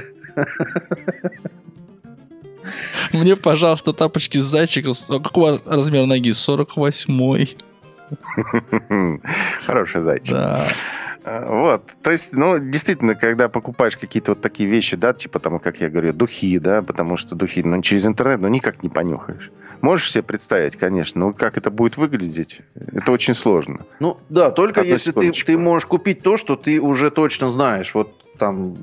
Мне, пожалуйста, тапочки с зайчиком. Какого размера ноги? 48-й. Хороший зайчик. Да. Вот, то есть, ну, действительно, когда покупаешь какие-то вот такие вещи, да, типа там, как я говорю, духи, да, потому что духи, ну, через интернет, ну, никак не понюхаешь. Можешь себе представить, конечно, но как это будет выглядеть, это очень сложно. Ну, да, только Одну если ты, ты можешь купить то, что ты уже точно знаешь. Вот там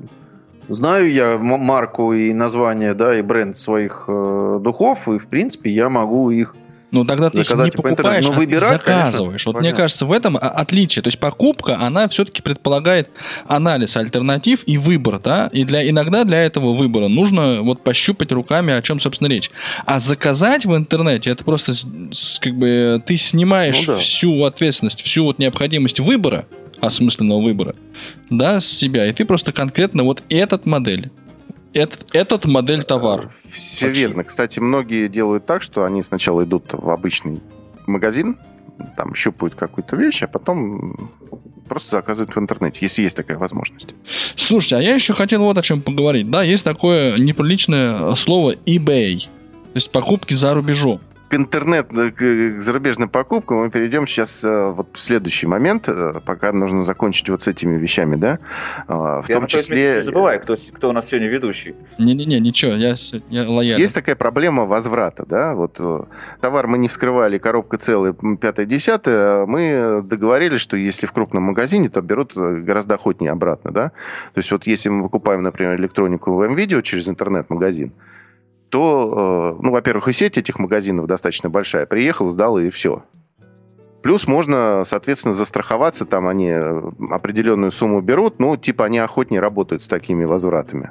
знаю я марку и название, да, и бренд своих э, духов, и, в принципе, я могу их Ну, тогда ты их не по покупаешь, Но а выбирать, конечно, заказываешь. вот мне понятно. кажется, в этом о- отличие. То есть покупка, она все-таки предполагает анализ альтернатив и выбор, да? И для, иногда для этого выбора нужно вот пощупать руками, о чем, собственно, речь. А заказать в интернете, это просто как бы ты снимаешь Ну да. всю ответственность, всю вот необходимость выбора, осмысленного выбора, да, с себя. И ты просто конкретно вот этот модель, этот, этот модель товара. Все Вообще. верно. Кстати, многие делают так, что они сначала идут в обычный магазин, там щупают какую-то вещь, а потом просто заказывают в интернете, если есть такая возможность. Слушайте, а я еще хотел вот о чем поговорить. Да, есть такое неприличное слово eBay. То есть покупки за рубежом. К интернет, э, к к зарубежным покупкам мы перейдем сейчас э, вот в следующий момент, э, пока нужно закончить вот с этими вещами, да? А, В Я том числе... не забывай, кто, кто у нас сегодня ведущий. Не-не-не, ничего, я, я лоялен. Есть такая проблема возврата, да, вот э, товар мы не вскрывали, коробка целая, м, пятое, десятое, а мы договорились, что если в крупном магазине, то берут э, гораздо охотнее обратно, да. То есть вот если мы покупаем, например, электронику в М-видео через интернет-магазин, то, э, ну, во-первых, и сеть этих магазинов достаточно большая. Приехал, сдал и все. Плюс можно, соответственно, застраховаться, там они э, определенную сумму берут, ну, типа они охотнее работают с такими возвратами.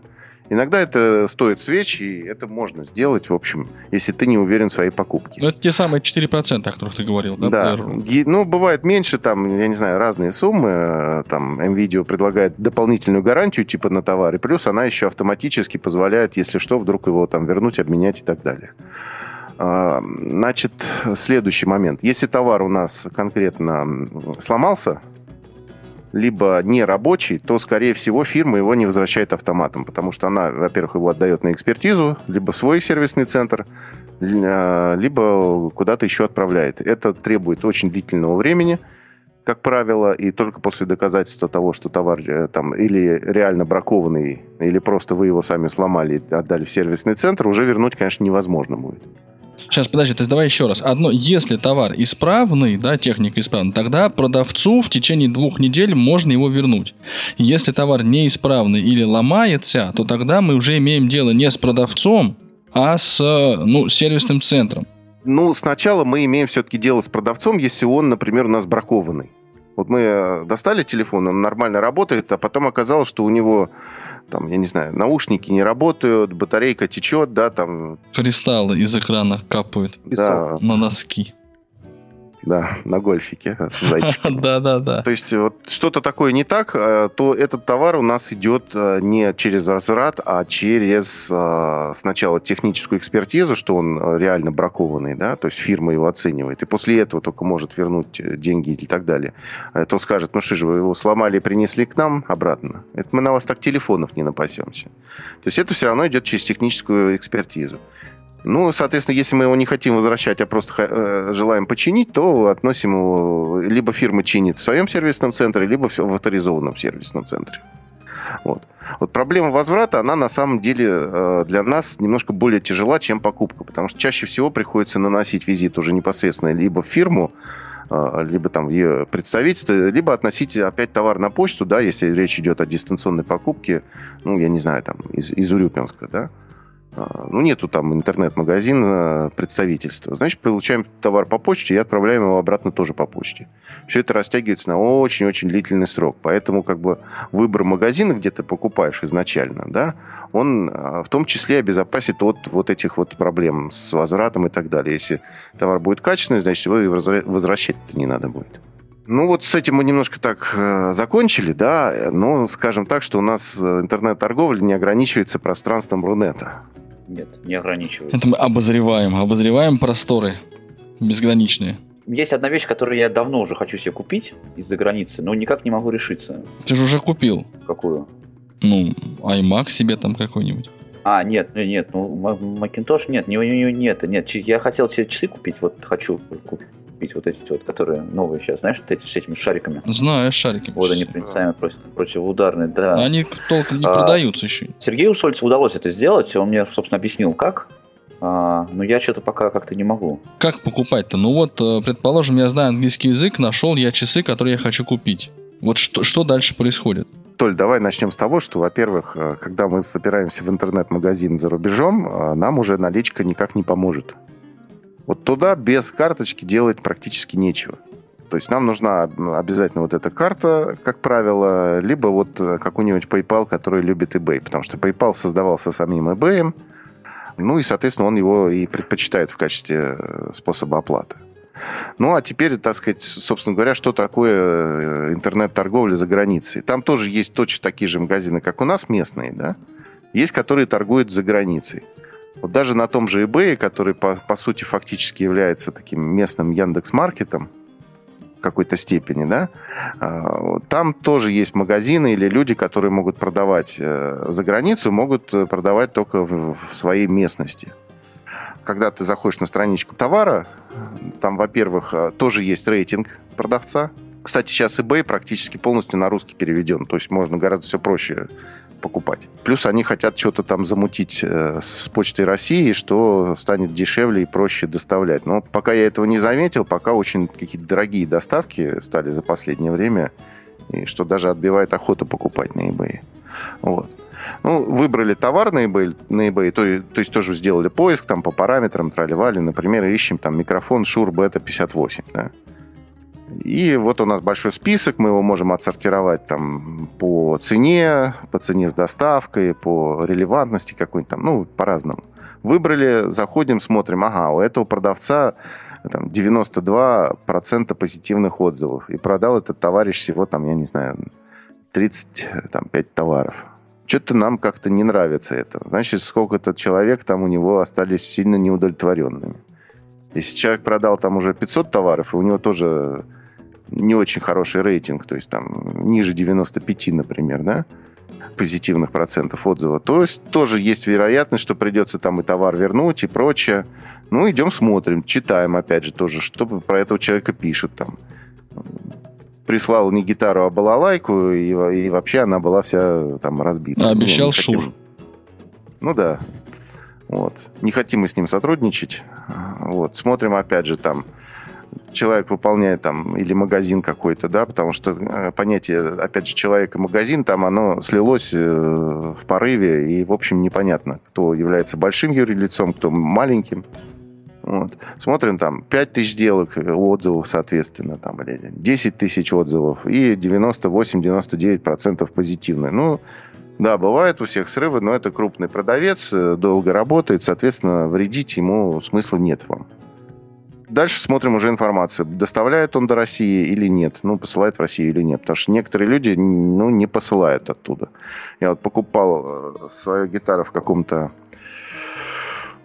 Иногда это стоит свеч, и это можно сделать, в общем, если ты не уверен в своей покупке. Ну, это те самые 4%, о которых ты говорил, да? Да? Е- ну, бывает меньше, там, я не знаю, разные суммы. э, Там, MVideo предлагает дополнительную гарантию, типа, на товар, и плюс она еще автоматически позволяет, если что, вдруг его там вернуть, обменять и так далее. А, Значит, следующий момент. Если товар у нас конкретно сломался, либо не рабочий, то, скорее всего, фирма его не возвращает автоматом, потому что она, во-первых, его отдает на экспертизу, либо в свой сервисный центр, э, либо куда-то еще отправляет. Это требует очень длительного времени, как правило, и только после доказательства того, что товар э, там или реально бракованный, или просто вы его сами сломали и отдали в сервисный центр, уже вернуть, конечно, невозможно будет. Сейчас, подожди, то есть давай еще раз. Одно, если товар исправный, да, техника исправна, тогда продавцу в течение двух недель можно его вернуть. Если товар неисправный или ломается, то тогда мы уже имеем дело не с продавцом, а с ну, сервисным центром. Ну, сначала мы имеем все-таки дело с продавцом, если он, например, у нас бракованный. Вот мы э, достали телефон, он нормально работает, а потом оказалось, что у него, там, я не знаю, наушники не работают, батарейка течет, да, там, Кристаллы из экрана капают да, на носки. Да, на гольфике, зайчик. Да-да-да. То есть вот что-то такое не так, э, то этот товар у нас идет э, не через возврат, а через э, сначала техническую экспертизу, что он э, реально бракованный, да, то есть фирма его оценивает, и после этого только может вернуть э, деньги и так далее. То скажет, ну что же, вы его сломали и принесли к нам обратно. Это мы на вас так телефонов не напасемся. То есть это все равно идет через техническую экспертизу. Ну, соответственно, если мы его не хотим возвращать, а просто э, желаем починить, то относим его... Либо фирма чинит в своем сервисном центре, либо в авторизованном сервисном центре. Вот. Вот проблема возврата, она на самом деле э, для нас немножко более тяжела, чем покупка, потому что чаще всего приходится наносить визит уже непосредственно либо в фирму, э, либо там в ее представительство, либо относить опять товар на почту, да, если речь идет о дистанционной покупке, ну, я не знаю, там, из, из Урюпинска, да, ну, нету там интернет-магазина представительства. Значит, получаем товар по почте и отправляем его обратно тоже по почте. Все это растягивается на очень-очень длительный срок. Поэтому как бы выбор магазина, где ты покупаешь изначально, да, он а, в том числе обезопасит от вот этих вот проблем с возвратом и так далее. Если товар будет качественный, значит, его возвращать не надо будет. Ну вот с этим мы немножко так э, закончили, да, но скажем так, что у нас э, интернет-торговля не ограничивается пространством Рунета. Нет, не ограничивается. Это мы обозреваем, обозреваем просторы безграничные. Есть одна вещь, которую я давно уже хочу себе купить из-за границы, но никак не могу решиться. Ты же уже купил. Какую? Ну, iMac себе там какой-нибудь. А, нет, нет, ну, Macintosh нет, не, не, нет, нет, я хотел себе часы купить, вот хочу купить вот эти вот, которые новые сейчас, знаешь, вот эти с этими шариками. Знаю, шарики. Вот они проницаемые против, противоударные, да. Они толком не а, продаются еще. Сергею Шольцу удалось это сделать, он мне, собственно, объяснил, как. А, но я что-то пока как-то не могу. Как покупать-то? Ну вот, э, предположим, я знаю английский язык, нашел я часы, которые я хочу купить. Вот что, что дальше происходит? Толь, давай начнем с того, что, во-первых, э, когда мы собираемся в интернет-магазин за рубежом, э, нам уже наличка никак не поможет. Вот туда без карточки делать практически нечего. То есть нам нужна ну, обязательно вот эта карта, как правило, либо вот э, какой-нибудь PayPal, который любит eBay, потому что PayPal создавался самим eBay, ну и, соответственно, он его и предпочитает в качестве э, способа оплаты. Ну, а теперь, так сказать, собственно говоря, что такое э, интернет-торговля за границей? Там тоже есть точно такие же магазины, как у нас местные, да? Есть, которые торгуют за границей. Вот даже на том же eBay, который по, по сути фактически является таким местным Яндекс-маркетом, в какой-то степени, да, а, там тоже есть магазины или люди, которые могут продавать э, за границу, могут э, продавать только в своей местности. Когда ты заходишь на страничку товара, там, во-первых, э, тоже есть рейтинг продавца. Кстати, сейчас eBay практически полностью на русский переведен, то есть можно гораздо все проще покупать. Плюс они хотят что-то там замутить э, с Почтой России, что станет дешевле и проще доставлять. Но пока я этого не заметил, пока очень какие-то дорогие доставки стали за последнее время, и что даже отбивает охоту покупать на eBay. Вот. Ну, выбрали товар на eBay, на eBay то, то есть тоже сделали поиск там по параметрам, тролливали, например, ищем там микрофон Shure Beta 58, да. И вот у нас большой список, мы его можем отсортировать там по цене, по цене с доставкой, по релевантности какой-нибудь там, ну, по-разному. Выбрали, заходим, смотрим, ага, у этого продавца там, 92% позитивных отзывов. И продал этот товарищ всего, там, я не знаю, 35 товаров. Что-то нам как-то не нравится это. Значит, сколько-то человек там у него остались сильно неудовлетворенными. Если человек продал там уже 500 товаров, и у него тоже не очень хороший рейтинг, то есть там ниже 95, например, да, позитивных процентов отзыва, то есть тоже есть вероятность, что придется там и товар вернуть и прочее. Ну, идем смотрим, читаем, опять же, тоже, что про этого человека пишут там. Прислал не гитару, а балалайку, и, и вообще она была вся там разбита. А обещал ну, шур. Ну да. Вот. Не хотим мы с ним сотрудничать. Вот. Смотрим, опять же, там человек выполняет там, или магазин какой-то, да, потому что э, понятие, опять же, человек и магазин, там оно слилось э, в порыве, и, в общем, непонятно, кто является большим юрлицом, кто маленьким. Вот. Смотрим там 5 тысяч сделок, э, отзывов, соответственно, там, или 10 тысяч отзывов, и 98-99% позитивные. Ну, да, бывает у всех срывы, но это крупный продавец, долго работает, соответственно, вредить ему смысла нет вам. Дальше смотрим уже информацию. Доставляет он до России или нет. Ну, посылает в Россию или нет. Потому что некоторые люди ну, не посылают оттуда. Я вот покупал э, свою гитару в каком-то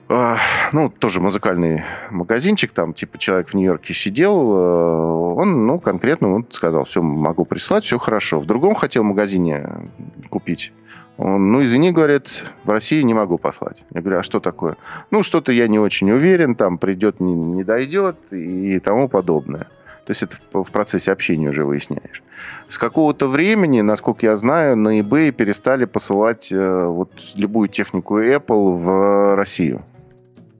э, ну, тоже музыкальный магазинчик, там, типа, человек в Нью-Йорке сидел, э, он, ну, конкретно он сказал, все, могу прислать, все хорошо. В другом хотел магазине купить он, ну, извини, говорит, в России не могу послать. Я говорю, а что такое? Ну, что-то я не очень уверен, там придет, не, не дойдет и тому подобное. То есть это в в процессе общения уже выясняешь. С какого-то времени, насколько я знаю, на eBay перестали посылать э, вот любую технику Apple в Россию.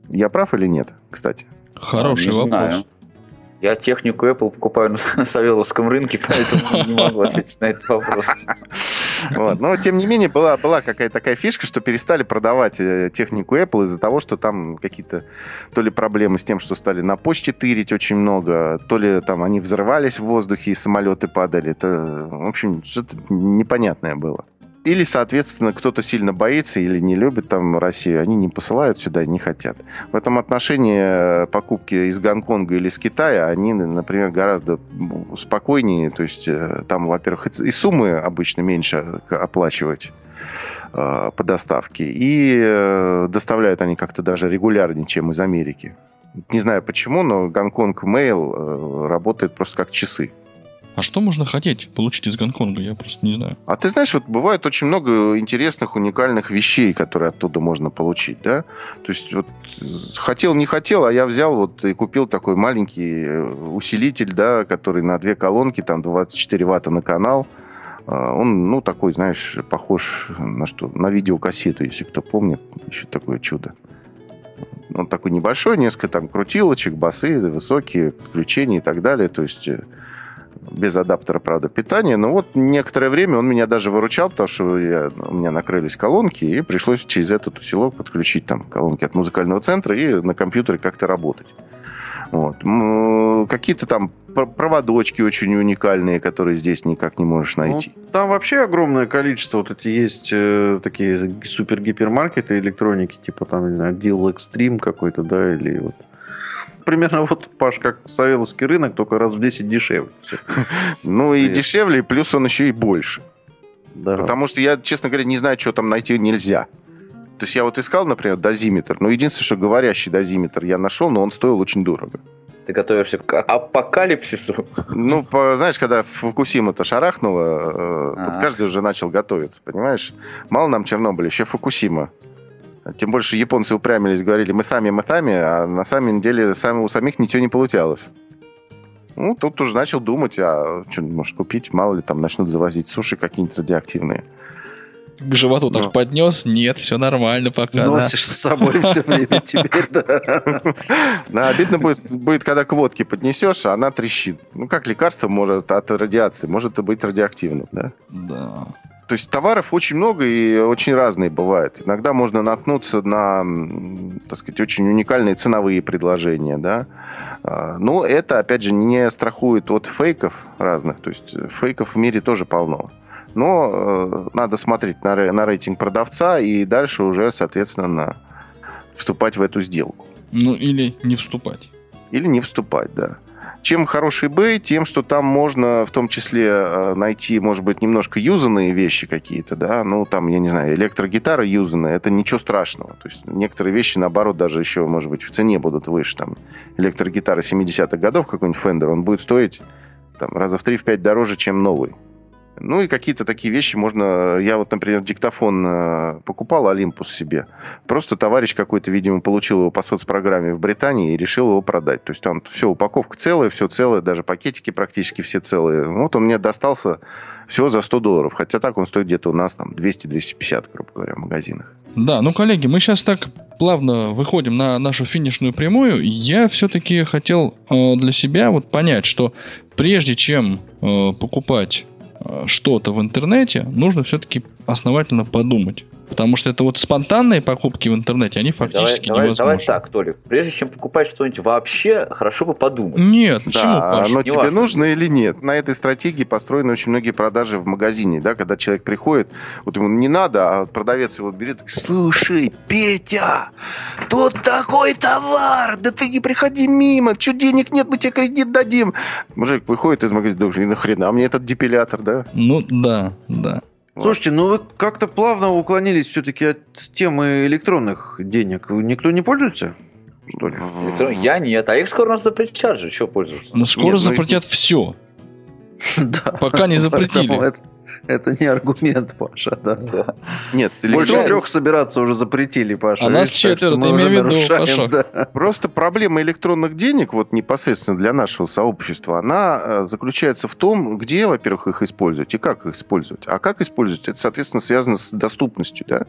Я прав или нет, кстати? Хороший Не вопрос. знаю. Я технику Apple покупаю на Савеловском рынке, поэтому не могу ответить на этот вопрос. Вот. Но, тем не менее, была, была какая-то такая фишка, что перестали продавать э, технику Apple из-за того, что там какие-то то ли проблемы с тем, что стали на почте тырить очень много, то ли там они взрывались в воздухе и самолеты падали. То, в общем, что-то непонятное было. Или, соответственно, кто-то сильно боится или не любит там Россию, они не посылают сюда, не хотят. В этом отношении э, покупки из Гонконга или из Китая, они, например, гораздо спокойнее. То есть э, там, во-первых, и суммы обычно меньше оплачивать э, по доставке. И доставляют они как-то даже регулярнее, чем из Америки. Не знаю почему, но Гонконг Mail работает просто как часы. А что можно хотеть получить из Гонконга? Я просто не знаю. А ты знаешь, вот бывает очень много интересных, уникальных вещей, которые оттуда можно получить, да? То есть вот э, хотел, не хотел, а я взял вот и купил такой маленький э, усилитель, да, который на две колонки, там 24 ватта на канал. А, Он, ну, такой, знаешь, похож на что? На видеокассету, если кто помнит. Еще такое чудо. Он такой небольшой, несколько там крутилочек, басы, высокие, подключения и так далее. То есть э, без адаптера, правда, питания. Но вот некоторое время он меня даже выручал, потому что я- у меня накрылись колонки, и пришлось через этот усилок подключить там колонки от музыкального центра и на компьютере как-то работать. Вот. Какие-то там пр- проводочки очень уникальные, которые здесь никак не можешь Ну, найти. там вообще огромное количество. Вот эти есть э, такие супер-гипермаркеты электроники, типа там, не знаю, Deal Extreme какой-то, да, или вот примерно вот, Паш, как Савеловский рынок, только раз в 10 дешевле. Ну и дешевле, и плюс он еще и больше. Да. Потому что я, честно говоря, не знаю, что там найти нельзя. То есть я вот искал, например, дозиметр. Ну, единственное, что говорящий дозиметр я нашел, но он стоил очень дорого. Ты готовишься к апокалипсису. Ну, по- знаешь, когда Фукусима-то шарахнула, э, тут А. каждый уже начал готовиться, понимаешь? Мало нам Чернобыля, еще Фукусима. Тем больше японцы упрямились, говорили, мы сами, мы сами, а на самом деле сами, у самих ничего не получалось. Ну, тут уже начал думать, а что может купить, мало ли там начнут завозить суши какие-нибудь радиоактивные. К животу так Ну. поднес? Нет, все нормально пока. да. Носишь с собой все время теперь, да. Да, обидно будет, будет, когда к водке поднесешь, а она трещит. Ну, как лекарство может от радиации, может и быть радиоактивным, да? Да. То есть товаров очень много и очень разные бывают. Иногда можно наткнуться на, так сказать, очень уникальные ценовые предложения, да. А, Но это, опять же, не страхует от фейков разных. То есть фейков в мире тоже полно. Но э, надо смотреть на, на рейтинг продавца и дальше уже, соответственно, на- вступать в эту сделку. Ну, или не вступать. Или не вступать, да. Чем хороший eBay, тем, что там можно в том числе э, найти, может быть, немножко юзанные вещи какие-то, да, ну, там, я не знаю, электрогитара юзанная, это ничего страшного. То есть некоторые вещи, наоборот, даже еще, может быть, в цене будут выше. Там электрогитара 70-х годов, какой-нибудь Fender, он будет стоить там, раза в 3-5 дороже, чем новый. Ну и какие-то такие вещи можно... Я вот, например, диктофон э, покупал Olympus себе. Просто товарищ какой-то, видимо, получил его по соцпрограмме в Британии и решил его продать. То есть там все, упаковка целая, все целое, даже пакетики практически все целые. Вот он мне достался всего за 100 долларов. Хотя так он стоит где-то у нас там 200-250, грубо говоря, в магазинах. Да, ну, коллеги, мы сейчас так плавно выходим на нашу финишную прямую. Я все-таки хотел э, для себя вот понять, что прежде чем э, покупать что-то в интернете, нужно все-таки основательно подумать. Потому что это вот спонтанные покупки в интернете, они Давай, фактически давай, невозможны. давай так, Толик. Прежде чем покупать что-нибудь вообще, хорошо бы подумать. Нет, почему, да, Паш? оно Не тебе важно. нужно или нет. На этой стратегии построены очень многие продажи в магазине, да, когда человек приходит, вот ему не надо, а продавец его берет, и говорит, слушай, Петя, тут такой товар, да ты не приходи мимо, что денег нет, мы тебе кредит дадим. Мужик выходит из магазина, думает, «И нахрена мне этот депилятор, да? Ну, да, да. Слушайте, ну вы как-то плавно уклонились все-таки от темы электронных денег. Никто не пользуется? Что ли? Электро- Я нет, а их скоро нас запретят же, что пользоваться? Но скоро Нет, ну, запретят все. Да. Пока не запретили. Это- Это не аргумент, Паша, да. Да. Нет, Больше трех собираться уже запретили, Паша. А нас четверо, ты уже имей в виду, да. Просто проблема электронных денег, вот непосредственно для нашего сообщества, она э, заключается в том, где, во-первых, их использовать и как их использовать. А как использовать, это, соответственно, связано с доступностью, да.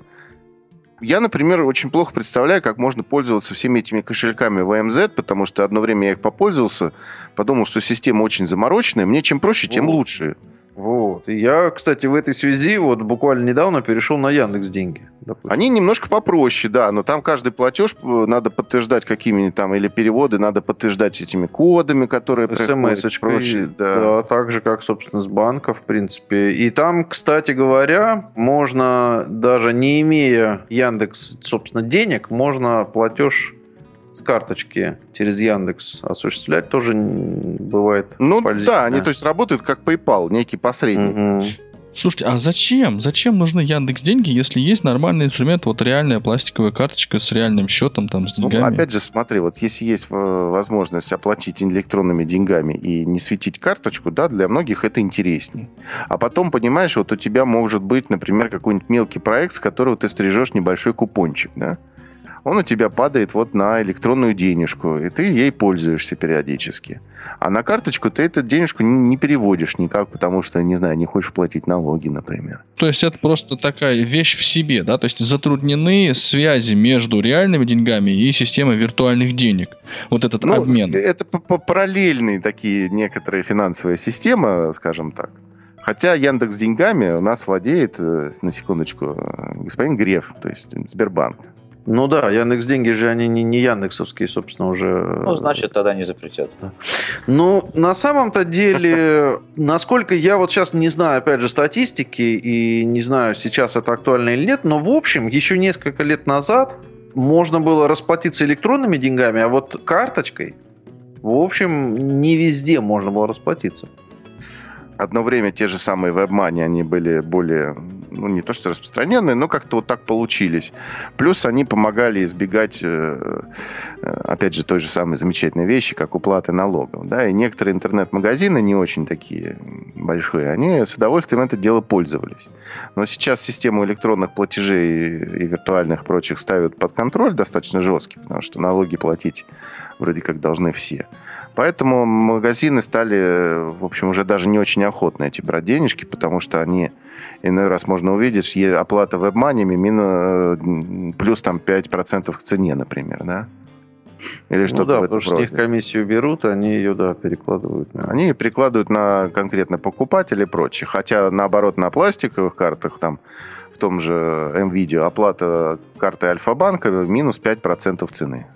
Я, например, очень плохо представляю, как можно пользоваться всеми этими кошельками VMZ, потому что одно время я их попользовался, подумал, что система очень замороченная. Мне чем проще, тем лучше. Вот. И я, кстати, в этой связи вот буквально недавно перешел на Яндекс деньги. Они немножко попроще, да, но там каждый платеж э, надо подтверждать какими-нибудь там, или переводы надо подтверждать этими кодами, которые смс прочее, да. да. так же, как, собственно, с банка, в принципе. И там, кстати говоря, можно, даже не имея Яндекс, собственно, денег, можно платеж с карточки через Яндекс осуществлять. Тоже бывает Ну да, они то есть работают как PayPal, некий посредник. Мгм. Слушайте, а зачем? Зачем нужны Яндекс деньги, если есть нормальный инструмент, вот реальная пластиковая карточка с реальным счетом, там, с Ну, деньгами? опять же, смотри, вот если есть э, возможность оплатить электронными деньгами и не светить карточку, да, для многих это интересней. А потом, понимаешь, вот у тебя может быть, например, какой-нибудь мелкий проект, с которого ты стрижешь небольшой купончик, да? Он у тебя падает вот на электронную денежку, и ты ей пользуешься периодически. А на карточку ты эту денежку не переводишь никак, потому что, не знаю, не хочешь платить налоги, например. То есть это просто такая вещь в себе, да? То есть затруднены связи между реальными деньгами и системой виртуальных денег. Вот этот Ну, обмен. Это параллельные такие некоторые финансовые системы, скажем так. Хотя Яндекс деньгами у нас владеет, э, на секундочку, э, господин Греф, то есть Сбербанк. Ну да, Яндекс деньги же они не, не Яндексовские, собственно, уже. Ну, значит, тогда не запретят. Ну, на самом-то деле, насколько я вот сейчас не знаю, опять же, статистики, и не знаю, сейчас это актуально или нет, но в общем, еще несколько лет назад можно было расплатиться электронными деньгами, а вот карточкой, в общем, не везде можно было расплатиться. Одно время те же самые WebMoney, они были более, ну, не то что распространенные, но как-то вот так получились. Плюс они помогали избегать, э, э, опять же, той же самой замечательной вещи, как уплаты налогов. Да? И некоторые интернет-магазины, не очень такие большие, они с удовольствием это дело пользовались. Но сейчас систему электронных платежей и виртуальных прочих ставят под контроль достаточно жесткий, потому что налоги платить вроде как должны все. Поэтому магазины стали, в общем, уже даже не очень охотно эти брать денежки, потому что они иной раз можно увидеть, оплата вебманиями минус, плюс там 5% к цене, например, да? Или ну что-то да, в потому что с них роде. комиссию берут, они ее, да, перекладывают. на- Они прикладывают на конкретно покупателя и прочее. Хотя, наоборот, на пластиковых картах, там, в том же МВидео, оплата картой Альфа-банка минус 5% цены.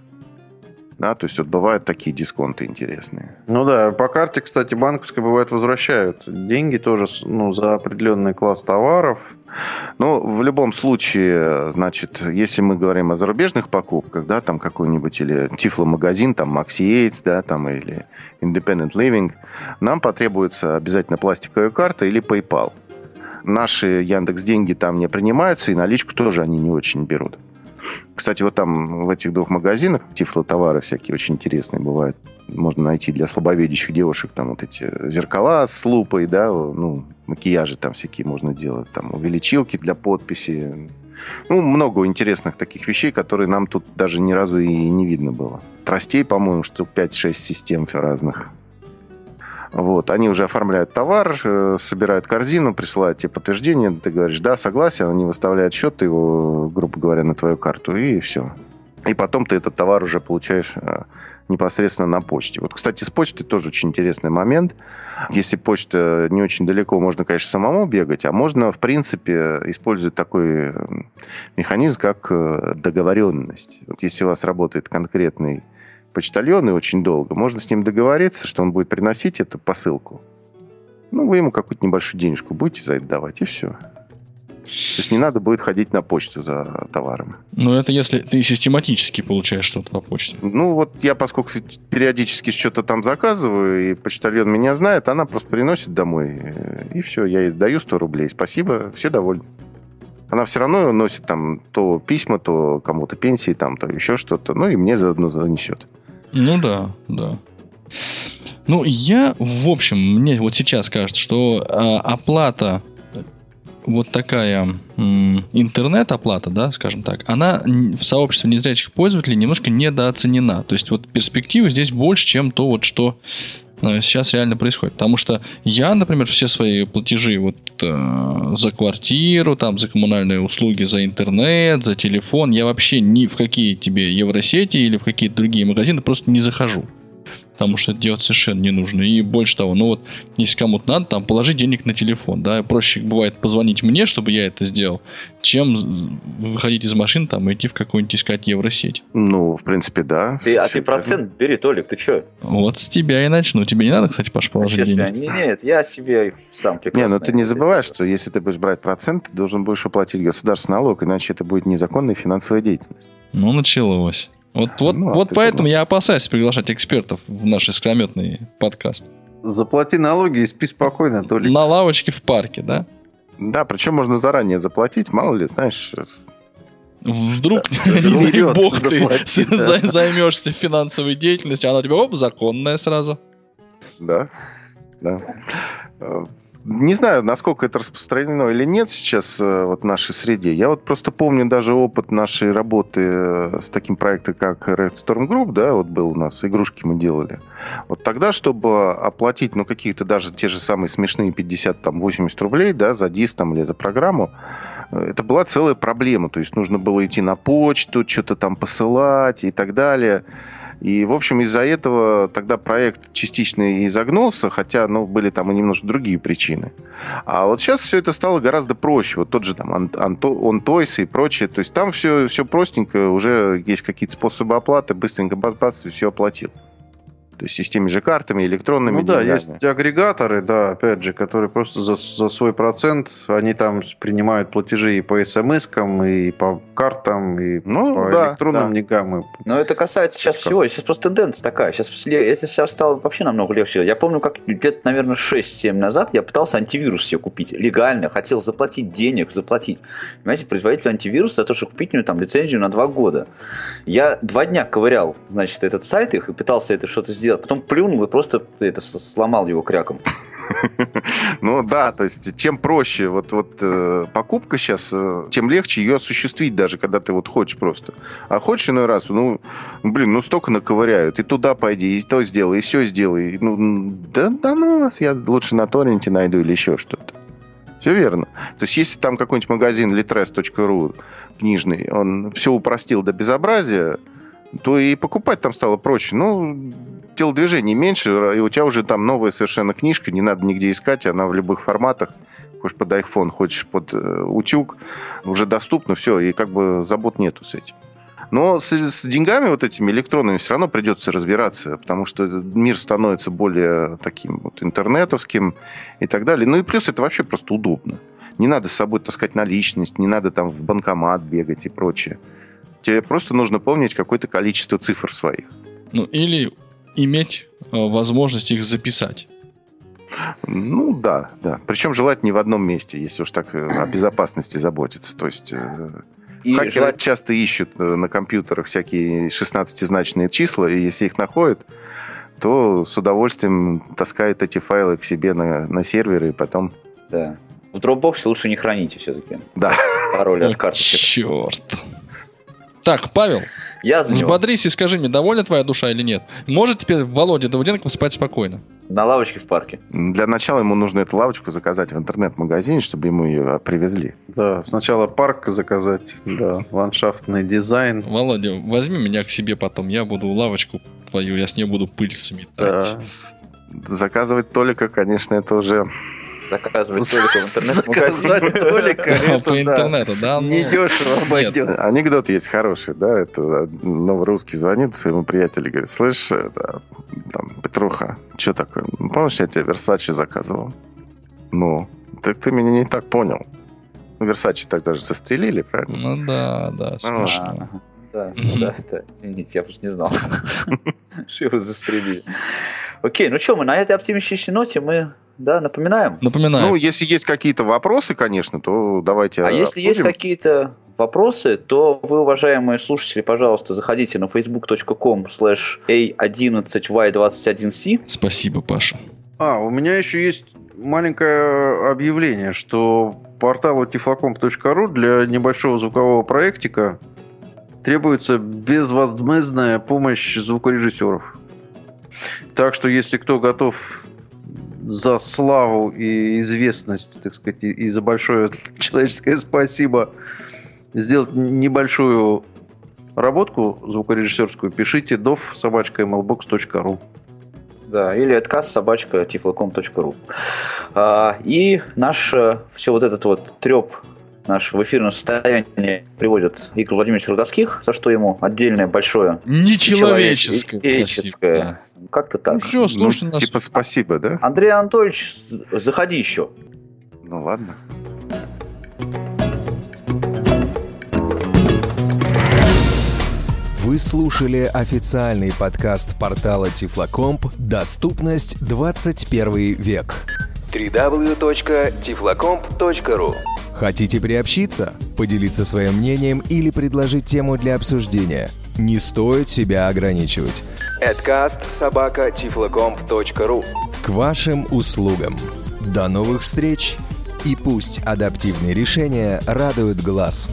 Да, то есть вот бывают такие дисконты интересные. Ну да, по карте, кстати, банковской бывает возвращают деньги тоже ну, за определенный класс товаров. Ну, в любом случае, значит, если мы говорим о зарубежных покупках, да, там какой-нибудь или тифломагазин, там Maxi Aids, да, там или Independent Living, нам потребуется обязательно пластиковая карта или PayPal. Наши Яндекс деньги там не принимаются, и наличку тоже они не очень берут. Кстати, вот там в этих двух магазинах тифлотовары всякие очень интересные бывают. Можно найти для слабовидящих девушек там вот эти зеркала с лупой, да, ну, макияжи там всякие можно делать, там увеличилки для подписи. Ну, много интересных таких вещей, которые нам тут даже ни разу и не видно было. Тростей, по-моему, штук 5-6 систем разных. Вот, они уже оформляют товар, э, собирают корзину, присылают тебе подтверждение, ты говоришь, да, согласен, они выставляют счет, его, грубо говоря, на твою карту, и все. И потом ты этот товар уже получаешь э, непосредственно на почте. Вот, кстати, с почтой тоже очень интересный момент. Если почта не очень далеко, можно, конечно, самому бегать, а можно, в принципе, использовать такой э, механизм, как э, договоренность. Вот если у вас работает конкретный почтальон и очень долго, можно с ним договориться, что он будет приносить эту посылку. Ну, вы ему какую-то небольшую денежку будете за это давать, и все. То есть не надо будет ходить на почту за товаром. Ну, это если ты систематически получаешь что-то по почте. Ну, вот я, поскольку периодически что-то там заказываю, и почтальон меня знает, она просто приносит домой, и все, я ей даю 100 рублей. Спасибо, все довольны. Она все равно носит там то письма, то кому-то пенсии, там, то еще что-то, ну и мне заодно занесет. Ну да, да. Ну, я, в общем, мне вот сейчас кажется, что э, оплата вот такая интернет-оплата, да, скажем так, она в сообществе незрячих пользователей немножко недооценена. То есть вот перспективы здесь больше, чем то, вот что э, сейчас реально происходит. Потому что я, например, все свои платежи вот за квартиру, там, за коммунальные услуги, за интернет, за телефон, я вообще ни в какие тебе евросети или в какие-то другие магазины просто не захожу. Потому что это делать совершенно не нужно. И больше того, ну вот, если кому-то надо, там, положи денег на телефон, да, проще бывает позвонить мне, чтобы я это сделал, чем выходить из машины, там, и идти в какую-нибудь искать евросеть. Ну, в принципе, да. Ты, а ты процент бери, Толик, ты что? Вот с тебя и начну. Тебе не надо, кстати, Паш, положить Честно, денег? не, нет, я себе сам Не, прекрасно. ну ты не забывай, что если ты будешь брать процент, ты должен будешь оплатить государственный налог, иначе это будет незаконная финансовая деятельность. Ну, началось. Вот, вот, Ну, а вот ты поэтому я опасаюсь приглашать экспертов в наш искрометный подкаст. Заплати налоги и спи спокойно, Толик. На лавочке в парке, да? Да, причем можно заранее заплатить, мало ли, знаешь, Вдруг, Да, не дай вперед бог, ты заплати, да. за- займешься финансовой деятельностью, а она у тебя, оп, законная сразу. Да, да. Не знаю, насколько это распространено или нет сейчас э, вот в нашей среде. Я вот просто помню даже опыт нашей работы э, с таким проектом, как Red Storm Group, да, вот был у нас, игрушки мы делали. Вот тогда, чтобы оплатить, ну, каких-то даже те же самые смешные 50, там, 80 рублей, да, за диск там или за программу, э, это была целая проблема. То есть нужно было идти на почту, что-то там посылать и так далее. И, в общем, из-за этого тогда проект частично и загнулся, хотя, ну, были там и немножко другие причины. А вот сейчас все это стало гораздо проще. Вот тот же там OnToys и прочее. То есть там все, все простенько, уже есть какие-то способы оплаты, быстренько бац, и все оплатил. То есть и с теми же картами, электронными Ну да, деньгами. есть агрегаторы, да, опять же, которые просто за, за свой процент, они там принимают платежи и по смс-кам, и по картам, и Ну, по да, электронным да. деньгам. и- Но это касается сейчас всего. Сейчас просто тенденция такая. Сейчас, это сейчас стало вообще намного легче. Я помню, как где-то, наверное, 6-7 назад я пытался антивирус себе купить. Легально. Хотел заплатить денег, заплатить. Понимаете, производитель антивируса за то, что купить у него там лицензию на 2 года. Я два дня ковырял, значит, этот сайт их и пытался это что-то сделать. Потом плюнул и просто это сломал его кряком. Ну да, то есть чем проще вот, вот э, покупка сейчас, э, тем легче ее осуществить даже, когда ты вот хочешь просто. А хочешь иной раз, ну, блин, ну столько наковыряют, и туда пойди, и то сделай, и все сделай. Ну, да, да ну вас, я лучше на торренте найду или еще что-то. Все верно. То есть, если там какой-нибудь магазин litres.ru книжный, он все упростил до безобразия, то и покупать там стало проще. Ну, телодвижений меньше, и у тебя уже там новая совершенно книжка, не надо нигде искать, она в любых форматах. Хочешь под iPhone, хочешь под э, утюг, уже доступно, все, и как бы забот нету с этим. Но с, с деньгами вот этими электронными все равно придется разбираться, потому что мир становится более таким вот интернетовским и так далее. Ну и плюс это вообще просто удобно. Не надо с собой таскать наличность, не надо там в банкомат бегать и прочее. Тебе просто нужно помнить какое-то количество цифр своих. Ну, или иметь э, возможность их записать. Ну да, да. Причем желательно не в одном месте, если уж так э, о безопасности заботиться. То есть э, И хакеры желательно- часто ищут на компьютерах всякие 16-значные числа, и если их находят, то с удовольствием таскают эти файлы к себе на, на серверы, и потом... Да. В Dropbox лучше не храните все-таки. Да. Пароли от карточек. Черт. Так, Павел, Я за него. взбодрись и скажи мне, довольна твоя душа или нет? Может теперь Володя Давыденко спать спокойно? На лавочке в парке. Для начала ему нужно эту лавочку заказать в интернет-магазине, чтобы ему ее привезли. Да, сначала парк заказать, да, ландшафтный дизайн. Володя, возьми меня к себе потом, я буду лавочку твою, я с ней буду пыль сметать. Да. Заказывать Толика, конечно, это уже... Заказывать столик в интернет-магазине. Толика, По да. интернету, да? ну, Недешево обойдется. Анекдот есть хороший, да, это новый русский звонит своему приятелю и говорит, слышь, это, там, Петруха, что такое? Ну, Помнишь, я тебе Версачи заказывал? Ну, так ты меня не так понял. Ну, Версачи так даже застрелили, правильно? Ну да, да, смешно. А, Да, Мгм. да, да, извините, я просто не знал, что его застрелили. Окей, ну что, мы на этой оптимистичной ноте мы, да, напоминаем. Напоминаю, Ну, если есть какие-то вопросы, конечно, то давайте А если есть обсудим. какие-то вопросы, то вы, уважаемые слушатели, пожалуйста, заходите на facebook.com slash a11y21c. спасибо, Паша. А, у меня еще есть маленькое объявление, что порталу tiflocom.ru для небольшого звукового проектика требуется безвозмездная помощь звукорежиссеров. Так что, если кто готов за славу и известность, так сказать, и за большое человеческое спасибо сделать небольшую работку звукорежиссерскую, пишите dov собачка mlbox.ru. Да, или отказ собачка tiflocom.ru. А, и наш э, все вот этот вот треп наш в эфирном состоянии приводит Игорь Владимирович Рудовских, за что ему отдельное большое Нечеловеческое. человеческое. Да. Как-то так. Ну все, слушайте Ну, нас. типа спасибо, да? Андрей Анатольевич, заходи еще. Ну ладно. Вы слушали официальный подкаст портала Тифлокомп «Доступность 21 век». www.tiflocomp.ru Хотите приобщиться, поделиться своим мнением или предложить тему для обсуждения? Не стоит себя ограничивать. Tiflocomp.ru К вашим услугам. До новых встреч! И пусть адаптивные решения радуют глаз.